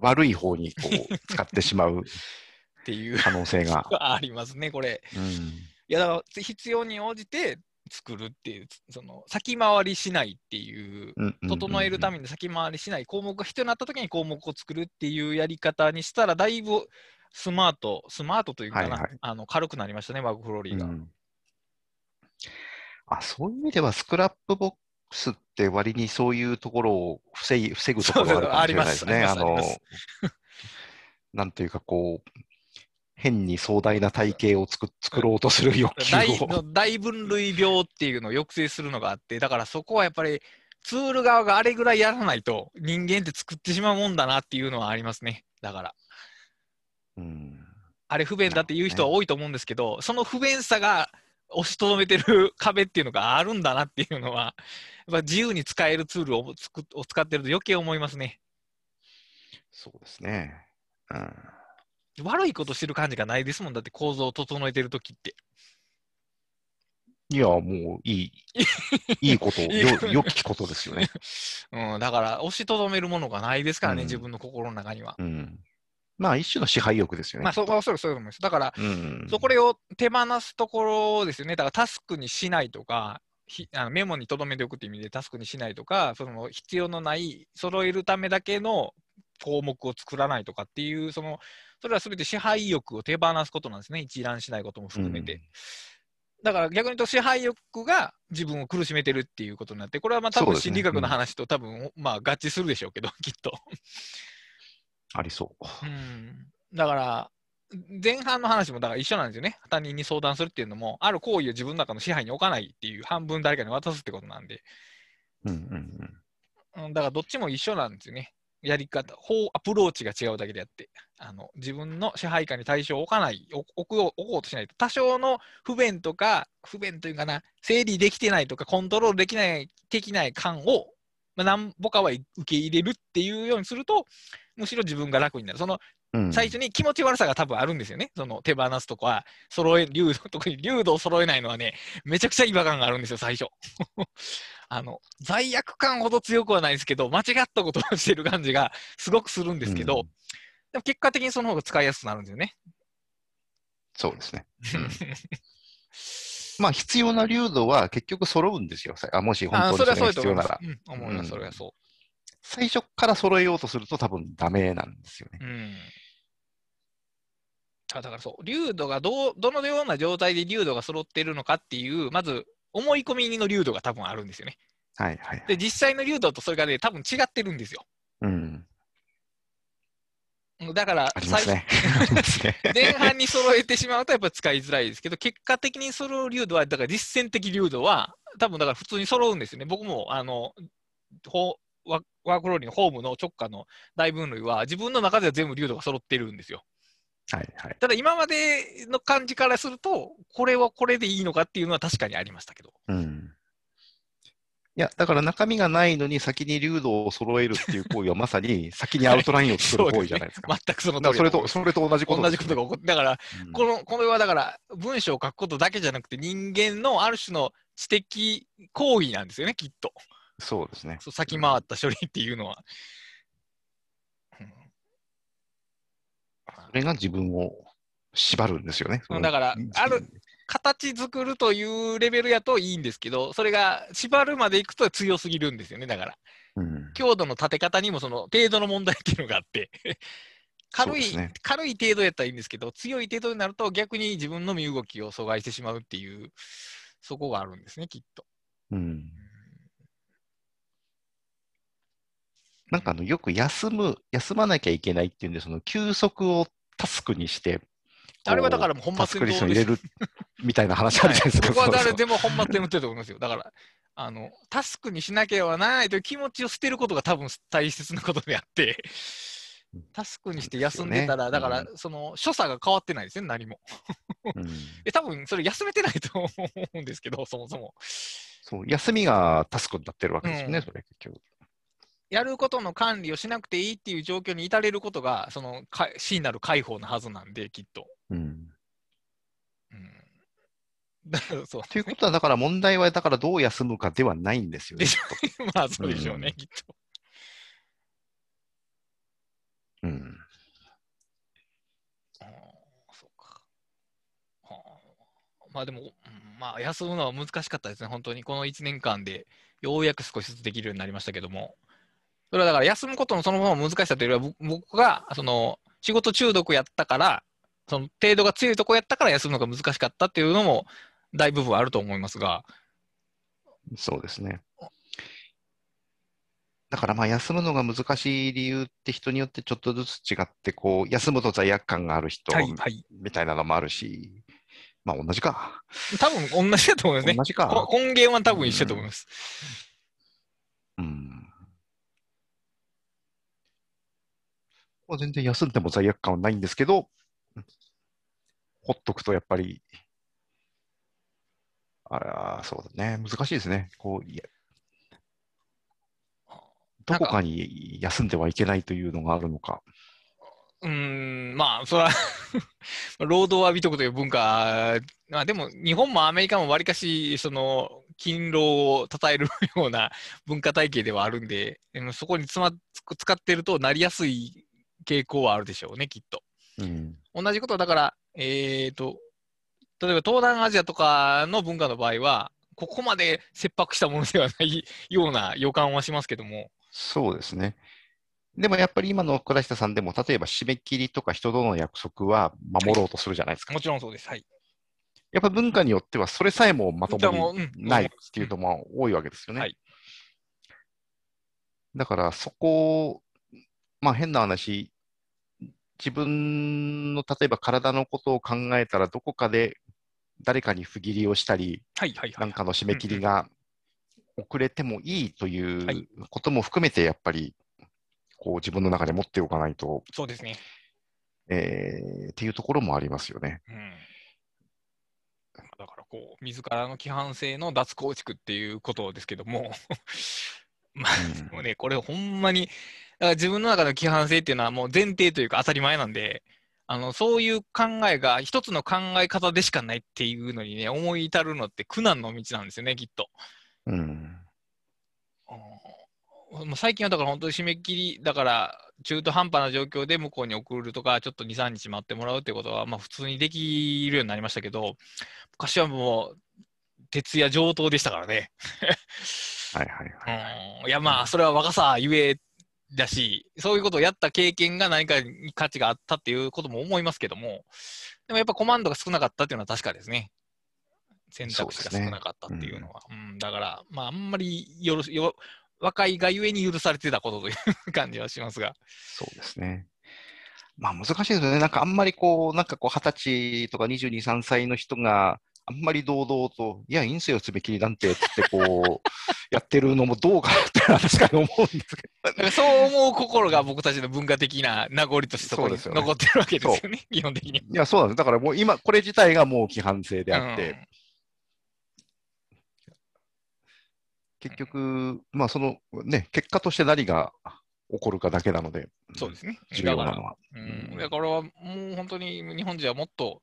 悪い方にこう使ってしまう [LAUGHS] っていう可能性が。ありますね、これ。うんいや、だから必要に応じて作るっていう、その先回りしないっていう、整えるために先回りしない項目が必要になった時に項目を作るっていうやり方にしたら、だいぶスマート、スマートというかな、はいはいあの軽くなりましたね、 WorkFlowy が。うんあそういう意味では、 Scrapbox って割にそういうところを防い防ぐところがあるかもしれないですね。あのなんというかこう、変に壮大な体系を作作ろうとする欲求大を。の大分類病っていうのを抑制するのがあって、だからそこはやっぱりツール側があれぐらいやらないと人間って作ってしまうもんだなっていうのはありますね。だから、うんあれ不便だっていう人は多いと思うんですけど、その不便さが押しとどめてる壁っていうのがあるんだなっていうのは、ぱ自由に使えるツールをつくを使ってると余計思いますね。そうですね。うん悪いことしてる感じがないですもん、だって構造を整えてるときって。いや、もういい、[LAUGHS] いいこと、いいよ良きことですよね。[LAUGHS] うん、だから押しとどめるものがないですからね、うん自分の心の中には。うん。まあ、一種の支配欲ですよね。まあ、そう、まあ、そうそういうことです。だから、うん。そうこれを手放すところですよね。だからタスクにしないとか、ひあのメモに留めておくという意味でタスクにしないとか、その必要のない、揃えるためだけの項目を作らないとかっていう、そのそれはすべて支配欲を手放すことなんですね。一覧しないことも含めて。うんだから逆に言うと支配欲が自分を苦しめてるっていうことになって、これはまあ多分心理学の話と多分、まあ合致するでしょうけど、きっと。ありそう。うんだから、前半の話もだから一緒なんですよね。他人に相談するっていうのも、ある行為を自分の中の支配に置かないっていう、半分誰かに渡すってことなんで、うんうんうん。うん、だからどっちも一緒なんですよね。やり方、方、アプローチが違うだけであって、あの自分の支配下に対象を置かない、置置く置こうとしないと、多少の不便とか、不便というかな、整理できてないとか、コントロールできない、できない感を、まあ、なんぼかは受け入れるっていうようにすると、むしろ自分が楽になる。そのうん最初に気持ち悪さが多分あるんですよね。その手放すとか、揃え、竜度、[LAUGHS] 特に竜度を揃えないのはね、めちゃくちゃ違和感があるんですよ、最初。[LAUGHS] あの、罪悪感ほど強くはないですけど、間違ったことをしてる感じがすごくするんですけど、うんでも結果的にその方が使いやすくなるんですよね。そうですね。[LAUGHS] まあ、必要な流度は結局揃うんですよ。さあもし本あ当にそれが必要なら。思います。うん、思います、うんそれはそ最初から揃えようとすると多分ダメなんですよねう。。うん。あだからそう、流度がどう、どのような状態で流度が揃っているのかっていう、まず、思い込みの流度が多分あるんですよね。はいはい。で、実際の流度とそれがね、多分違ってるんですよ。うん。だから、ね。[LAUGHS] 前半に揃えてしまうとやっぱ使いづらいですけど、結果的に揃う流度は、だから実践的流度は、多分だから普通に揃うんですよね。僕も、あの、ほワワークローリーのホームの直下の大分類は、自分の中では全部流度が揃ってるんですよ。はいはい。ただ今までの感じからすると、これはこれでいいのかっていうのは確かにありましたけど。うん。いや、だから中身がないのに先に流度を揃えるっていう行為はまさに [LAUGHS] 先にアウトラインを作る行為じゃないですか。全くそのだからそれと、それと同じこと同じことが起こって、だから、うんこの、これはだから、文章を書くことだけじゃなくて、人間のある種の知的行為なんですよね、きっと。そうですね。そう先回った処理っていうのは。うんそれが自分を縛るんですよね。うんだからある形作るというレベルやといいんですけど、それが縛るまでいくと強すぎるんですよね、だから。うん。強度の立て方にもその程度の問題っていうのがあって。[LAUGHS] 軽い、ね軽い程度やったらいいんですけど、強い程度になると逆に自分の身動きを阻害してしまうっていう、そこがあるんですね、きっと。うん。なんかあの、よく休む、休まなきゃいけないっていうんで、その休息をタスクにして、あれはだからもう本末転倒ですに入れるみたいな話あるじゃないですか。僕はそうそう誰でも本末転倒ってると思いますよ。だから、あの、タスクにしなければないという気持ちを捨てることが多分大切なことであって、タスクにして休んでたら、ねだから、その、所作が変わってないですね、何も。うん [LAUGHS] え、多分それ休めてないと思うんですけど、そもそも。そう、休みがタスクになってるわけですよね、うんそれ結局。やることの管理をしなくていいっていう状況に至れることが、その、か真なる解放なはずなんで、きっと。うん。うん。だからそうということは、だから問題は、だからどう休むかではないんですよね。[LAUGHS] まあ、そうでしょうね、うんきっと。うん。あーそうか。はあまあでも、うんまあ休むのは難しかったですね、本当に。この1年間でようやく少しずつできるようになりましたけども。それはだから休むことのそのまま難しさというよりは、ぼ僕がその仕事中毒やったから、その程度が強いとこやったから休むのが難しかったっていうのも大部分あると思いますが、そうですね。だからまあ休むのが難しい理由って人によってちょっとずつ違って、こう、休むと罪悪感がある人はいはい。みたいなのもあるし、まあ同じか。多分同じだと思いますね同。じか。こ根源は多分一緒だと思います。うん。まあ全然休んでも罪悪感はないんですけど、ほっとくとやっぱり、あら、そうだね。難しいですね。こう、いやどこかに休んではいけないというのがあるのか。うん、まあ、それは [LAUGHS] 労働は美徳という文化、まあでも日本もアメリカもわりかし、その、勤労を称える [LAUGHS] ような文化体系ではあるんで、うんそこにつま使ってるとなりやすい傾向はあるでしょうね、きっと。うん。同じことはだから、えっ、と、例えば東南アジアとかの文化の場合は、ここまで切迫したものではないような予感はしますけども、そうですね。でもやっぱり今の倉下さんでも、例えば締め切りとか人との約束は守ろうとするじゃないですか。もちろんそうです。はい。やっぱ文化によってはそれさえもまともにうんないっていうのも多いわけですよね。はいだからそこ、まあ変な話、自分の例えば体のことを考えたらどこかで誰かに不義理をしたり、はいはいはないん。かの締め切りが遅れてもいいとはいいうことも含めてやっぱり、こう自分の中で持っておかないと、そうですね。えーっていうところもありますよね。うん。だからこう、自らの規範性の脱構築っていうことですけども、[LAUGHS] まあ、ね、これほんまに、だから自分の中の規範性っていうのはもう前提というか当たり前なんで、あの、そういう考えが一つの考え方でしかないっていうのにね、思い至るのって苦難の道なんですよね、きっと。うん。うんまあ最近はだから本当に締め切り、だから中途半端な状況で向こうに送るとか、ちょっと2、3日待ってもらうってことは、まあ普通にできるようになりましたけど、昔はもう、徹夜上等でしたからね。はいはいはい。うん、いやまあ、それは若さゆえだし、そういうことをやった経験が何かに価値があったっていうことも思いますけども、でもやっぱコマンドが少なかったっていうのは確かですね。選択肢が少なかったっていうのは。うんだから、まあ、あんまりよろしよ若いがゆえに許されてたことという感じはしますが。そうですね。まあ難しいですよね。なんかあんまりこう、なんかこう、二十歳とか22、3歳の人があんまり堂々と、いや、いいんすよ、爪切りなんて、つってこう、[LAUGHS] やってるのもどうかなって確かに思うんですけどだからそう思う心が僕たちの文化的な名残としてそこに残ってるわけですよね、[LAUGHS] 基本的に。いや、そうなんです。だからもう今、これ自体がもう規範性であって、うん結局、まあそのね、結果として何が起こるかだけなので、そうですね。重要なのは。うん、うんだからもう本当に日本人はもっと、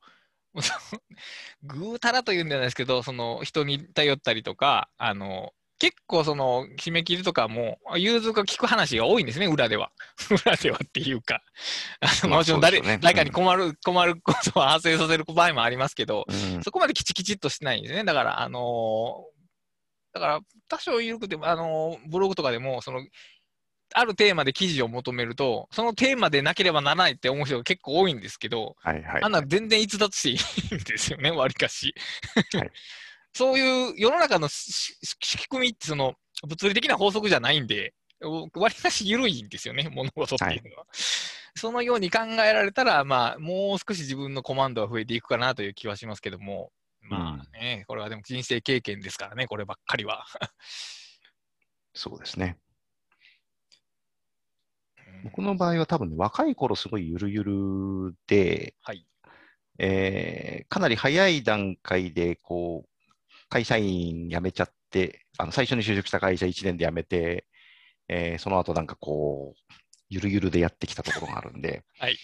[LAUGHS] ぐうたらというんじゃないですけど、その人に頼ったりとか、あの結構その締め切りとかも融通が聞く話が多いんですね、裏では。[LAUGHS] 裏ではっていうか、あのまあもちろん誰,、ね誰かに困る、困ることを発生させる場合もありますけど、うんそこまできちきちっとしてないんですね。だから、あのーだから、多少緩くても、あのーブログとかでも、その、あるテーマで記事を求めると、そのテーマでなければならないって思う人が結構多いんですけど、はいはい。あんな全然逸脱していいんですよね、わりかし。はい [LAUGHS] そういう世の中の仕組みって、その、物理的な法則じゃないんで、わりかし緩いんですよね、物事っていうのは。そのように考えられたら、まあ、もう少し自分のコマンドが増えていくかなという気はしますけども、まあね、これはでも人生経験ですからね、こればっかりは。[LAUGHS] そうですね。うん僕の場合は多分ね、若い頃すごいゆるゆるで、はい。えーかなり早い段階で、こう、会社員辞めちゃって、あの最初に就職した会社1年で辞めて、えーその後なんかこう、ゆるゆるでやってきたところがあるんで、はい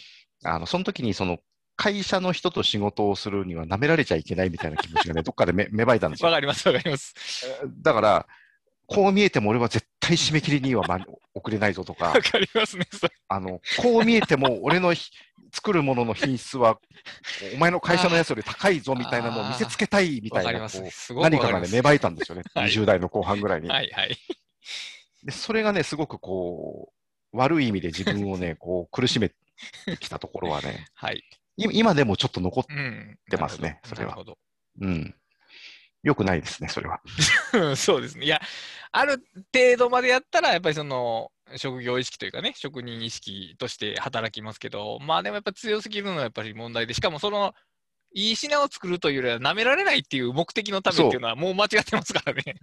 あのその時にその会社の人と仕事をするには舐められちゃいけないみたいな気持ちがね、どっかでめ芽生えたんですよ。わかります、わかります。だから、こう見えても俺は絶対締め切りには、ま、遅れないぞとか [LAUGHS] わ、かりますね。あの、こう見えても俺のひ作るものの品質は、お前の会社のやつより高いぞみたいなのを見せつけたいみたいな。何かがね、芽生えたんですよね。はい20代の後半ぐらいに。はい、はい。で、それがね、すごくこう、悪い意味で自分をね、[LAUGHS] こう、苦しめてきたところはね、はい。い今でもちょっと残っうん。出ますねそれはなるほど。うん。よくないですね、それは。う [LAUGHS] んそうですね。いや、ある程度までやったら、やっぱりその、職業意識というかね、職人意識として働きますけど、まあでもやっぱ強すぎるのはやっぱり問題で、しかもその、いい品を作るというよりは、舐められないっていう目的のためっていうのは、もう間違ってますからね。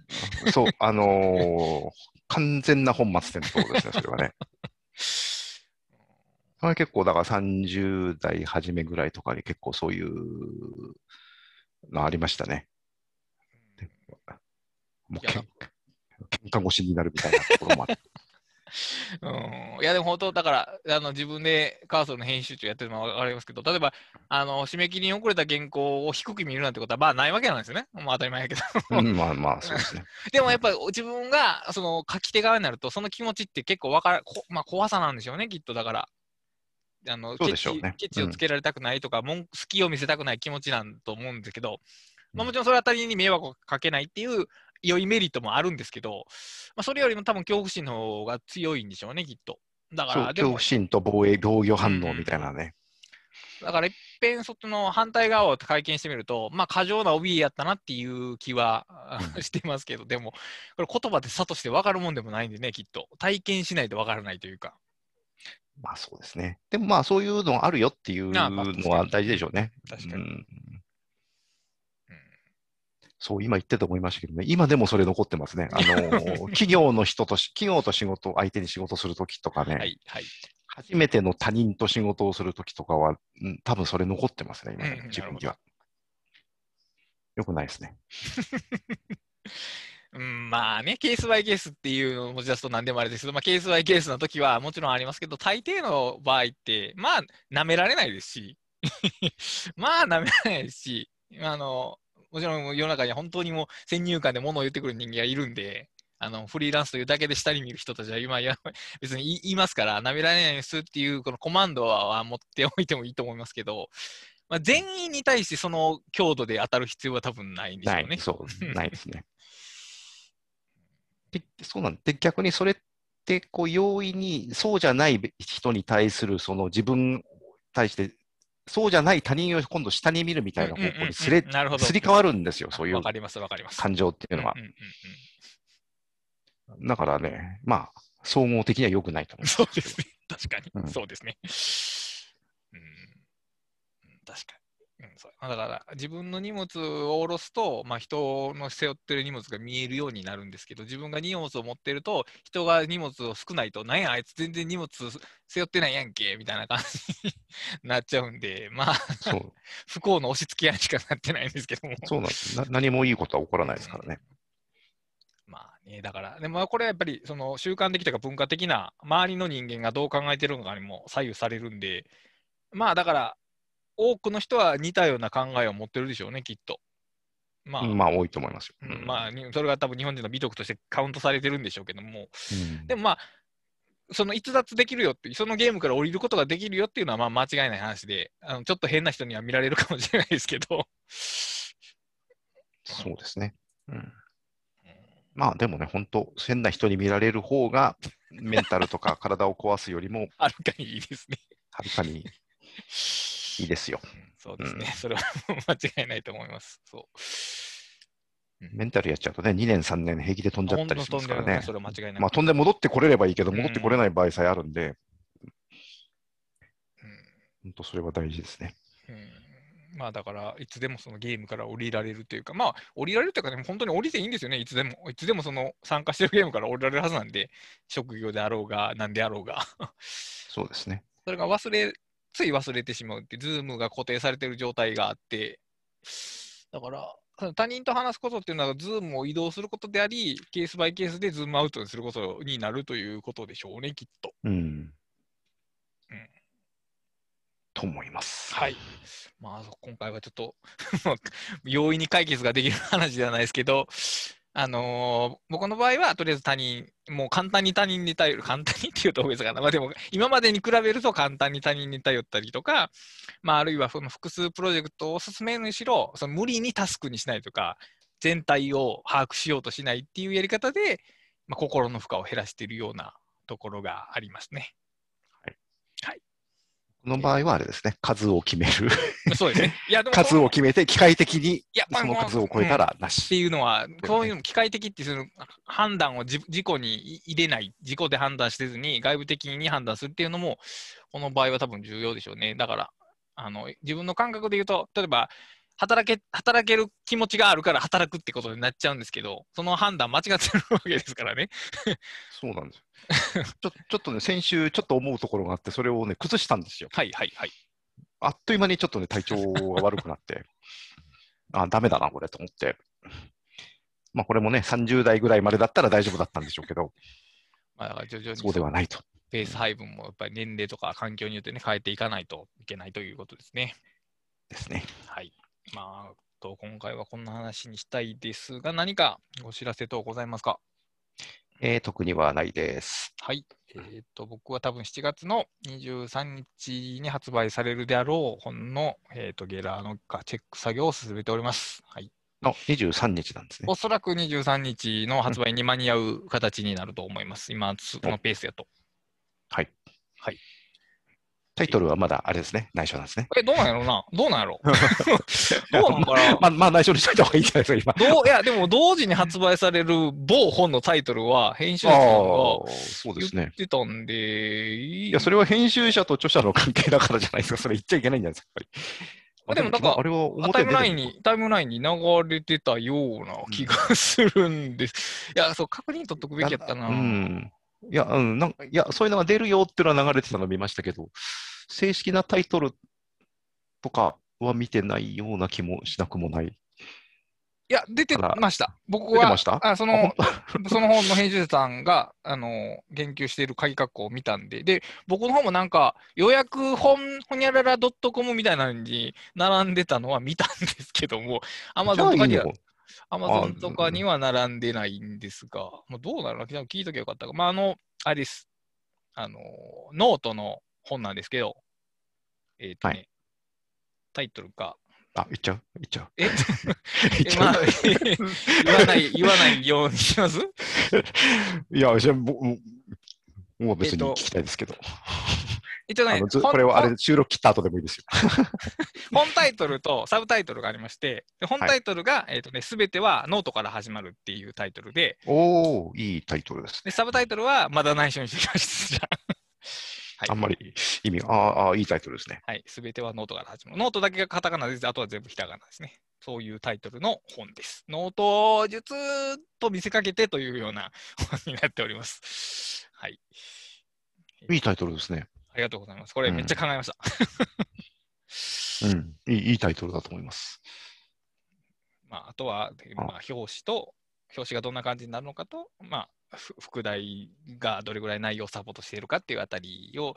そう、あのー完全な本末転倒ですね、それはね。[LAUGHS] それは結構、だから30代初めぐらいとかに結構そういうのありましたね。もうけんい喧嘩腰になるみたいなところもあって。[LAUGHS] うん、いやでも本当、だからあの自分でカーソルの編集長やってるのは分かりますけど、例えばあの締め切りに遅れた原稿を低く見るなんてことはまあないわけなんですよね。もう当たり前やけど。うん、まあまあ、そうですね。[LAUGHS] でもやっぱり自分がその書き手側になると、その気持ちって結構わから、こまあ、怖さなんでしょうね、きっとだから。あのそうでしょうねケチケチをつけられたくないとか、文句隙を見せたくない気持ちなんと思うんですけど、まあ、うんもちろんそれは他人に迷惑をかけないっていう良いメリットもあるんですけど、まあ、それよりも多分恐怖心の方が強いんでしょうね、きっと。だから、恐怖、心と防衛、防御反応みたいなね。だからいっぺんその反対側を体験してみると、まあ過剰な怯えやったなっていう気は、うんしてますけど、でも、これ言葉でさとして分かるもんでもないんでね、きっと。体験しないと分からないというか。まあそうですね。でもまあそういうのあるよっていうのは大事でしょうね。確かに。うんそう、今言ってて思いましたけどね、今でもそれ残ってますね。あの、[LAUGHS] 企業の人とし、企業と仕事、相手に仕事するときとかね、はい、はい。初めての他人と仕事をするときとかは、うん、多分それ残ってますね、今ね、うん自分には。よくないですね。[LAUGHS] うん、まあね、ケースバイケースっていうのを持ち出すと何でもあれですけど、まあ、ケースバイケースの時はもちろんありますけど、大抵の場合って、まあ、舐められないですし、[LAUGHS] まあ、舐められないですし、あの、もちろん世の中には本当にもう先入観で物を言ってくる人間がいるんで、あの、フリーランスというだけで下に見る人たちは今、い [LAUGHS] や別に言いますから、舐められないですっていうこのコマンドは持っておいてもいいと思いますけど、まあ、全員に対してその強度で当たる必要は多分ないんでしょうね。ない、そう、[LAUGHS] ないですね。でそうなんで、逆にそれって、こう、容易に、そうじゃない人に対する、その自分に対して、そうじゃない他人を今度下に見るみたいな方向にすれ、すり替わるんですよ、そういう。感情っていうのはだからね、まあ、総合的には良くないと思うんう。そうですね。確かに、うんそうですね。うん、うん確かに。うん、そうまあだから、自分の荷物を下ろすと、まあ、人の背負ってる荷物が見えるようになるんですけど、自分が荷物を持ってると、人が荷物を少ないと、なんや、あいつ全然荷物背負ってないやんけ、みたいな感じになっちゃうんで、まあ、[LAUGHS] 不幸の押し付け合いしかなってないんですけども。そうなんですな。何もいいことは起こらないですからね。まあね、だから、でもこれはやっぱりその習慣的というか文化的な周りの人間がどう考えてるのかにも左右されるんで、まあだから、多くの人は似たような考えを持ってるでしょうね、きっと。まあ、まあ、多いと思いますよ。うんまあ、にそれが多分日本人の美徳としてカウントされてるんでしょうけども、うんでもまあ、その逸脱できるよって、そのゲームから降りることができるよっていうのはまあ間違いない話で、あのちょっと変な人には見られるかもしれないですけど、[LAUGHS] そうですね。うんまあでもね、本当、変な人に見られる方が、メンタルとか体を壊すよりも、[LAUGHS] はるかにいいですね。はるかにいいですよ。うんそうですね、うんそれは間違いないと思います。そうメンタルやっちゃうとね、2年、3年平気で飛んじゃったりしますからね。それは間違いない。まあ飛んで戻ってこれればいいけど、うん戻ってこれない場合さえあるんで、うん本当それは大事ですね。うんまあだから、いつでもそのゲームから降りられるというか、まあ降りられるというかね、本当に降りていいんですよね、いつでも。いつでもその参加してるゲームから降りられるはずなんで、職業であろうが、なんであろうが。そうですね。それが忘れ、つい忘れてしまうって、ズームが固定されてる状態があって、だから、その他人と話すことっていうのは、ズームを移動することであり、ケースバイケースでズームアウトにすることになるということでしょうね、きっと。うん。うんと思います。はい。まあ、今回はちょっと [LAUGHS] 容易に解決ができる話ではないですけど、あのー僕の場合は、とりあえず他人、もう簡単に他人に頼る、簡単にっていうと大げさかな。まあでも、今までに比べると簡単に他人に頼ったりとか、まああるいはその複数プロジェクトを進めるにしろ、その無理にタスクにしないとか、全体を把握しようとしないっていうやり方で、まあ、心の負荷を減らしているようなところがありますね。この場合はあれですね、数を決める。そうですね。いや、でも数を決めて、機械的にその数を超えたらなってし。いうのは、ねこういうのも機械的っていうその判断を自自己に入れない、自己で判断せずに外部的に判断するっていうのも、この場合は多分重要でしょうね。だから、あの自分の感覚で言うと、例えば、働け働ける気持ちがあるから働くってことになっちゃうんですけど、その判断間違ってるわけですからね。そうなんですよ。[LAUGHS] ちょちょっとね、先週ちょっと思うところがあって、それをね、崩したんですよ。はいはいはい。あっという間にちょっとね、体調が悪くなって、[LAUGHS] あ、ダメだな、これと思って。まあ、これもね、30代ぐらいまでだったら大丈夫だったんでしょうけど、まあ、徐々にそうではないと。ペース配分もやっぱり年齢とか環境によってね、変えていかないといけないということですね。ですね。はい。まあ、と今回はこんな話にしたいですが、何かお知らせ等ございますか？えー特にはないです。はい。えー、と僕は多分7月の23日に発売されるであろう本の、えー、とゲラーのチェック作業を進めております。はい、の23日なんですね。おそらく23日の発売に間に合う形になると思います。今、そのペースやと。はい。はい。タイトルはまだあれですね、内緒なんですね。え、どうなんやろうなどうなんやろ [LAUGHS] どうなんかなまあ、まあ、内緒にしといた方がいいんじゃないですか、今。どういや、でも同時に発売される某本のタイトルは編集者あがあ、そうですね言っ。てたんで、いいや、それは編集者と著者の関係だからじゃないですか。それ言っちゃいけないんじゃないですか、やっぱり。あでもなんかあれは表タイムラインに、タイムラインに流れてたような気がするんです。いや、そう、確認取っとくべきやったな。うん。いや、うん、なんか、いや、そういうのが出るよっていうのは流れてたのを見ましたけど、正式なタイトルとかは見てないような気もしなくもない。いや、出てました。僕は、出てました？あそあの、[LAUGHS] その本の編集者さんが、あの、言及している鍵括弧を見たんで、で、僕の方もなんか、予約本、ほにゃらら .com みたいなのに並んでたのは見たんですけども、アマゾンとかには、アマゾンとかには並んでないんですが、もうどうなるのか聞いときゃよかったか。まあ、あの、あれです。あの、ノートの本なんですけど、えっ、とね、はい。タイトルが、あ、言っちゃう？言っちゃう？え？[LAUGHS] まあ [LAUGHS] 言わない、言わないようにします。[LAUGHS] いや、じゃあもう、別にえっと聞きたいですけど。一応ねこれはあれ本、収録切った後でもいいですよ。[LAUGHS] 本タイトルとサブタイトルがありまして、で本タイトルが、えっ、とね、すべてはノートから始まるっていうタイトルで、おー、いいタイトルですでね。サブタイトルはまだ内緒にしてきました。じゃあはいあんまり意味が、あーあー、いいタイトルですね。はい、すべてはノートから始まる。ノートだけがカタカナで、あとは全部ひらがなですね。そういうタイトルの本です。ノート術と見せかけてというような本になっております。はい。いいタイトルですね。ありがとうございます。これめっちゃ考えました。うん。いいいいタイトルだと思います。まあ、あとは、まあ、表紙と、表紙がどんな感じになるのかと、まあ、ふ副題がどれぐらい内容をサポートしているかっていうあたりを、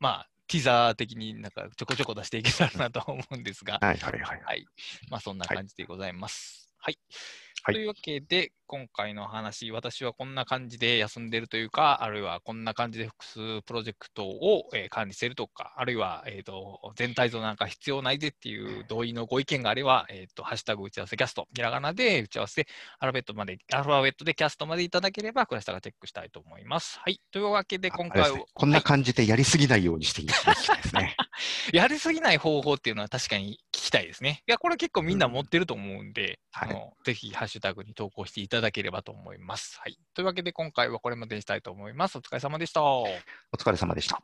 まあ、ティザー的になんかちょこちょこ出していけたらなとは思うんですが、はいはいはい。はい。まあ、そんな感じでございます。はい。はいというわけで、今回の話、私はこんな感じで休んでるというか、あるいはこんな感じで複数プロジェクトを、えー管理しているとか、あるいは、えー、と全体像なんか必要ないぜっていう同意のご意見があれば、えー、とハッシュタグ打ち合わせキャスト、ひらがなで打ち合わせ、アルファベットまで、アルファベットでキャストまでいただければ、クラスターがチェックしたいと思います。はい。というわけで、今回は、ねこんなはい感じでやりすぎないようにしていきたいですね。[LAUGHS] やりすぎない方法っていうのは確かにたいですね。いや、これ結構みんな持ってると思うんで、はいあのぜひハッシュタグに投稿していただければと思います。はい。というわけで今回はこれまでにしたいと思います。お疲れ様でした。お疲れ様でした。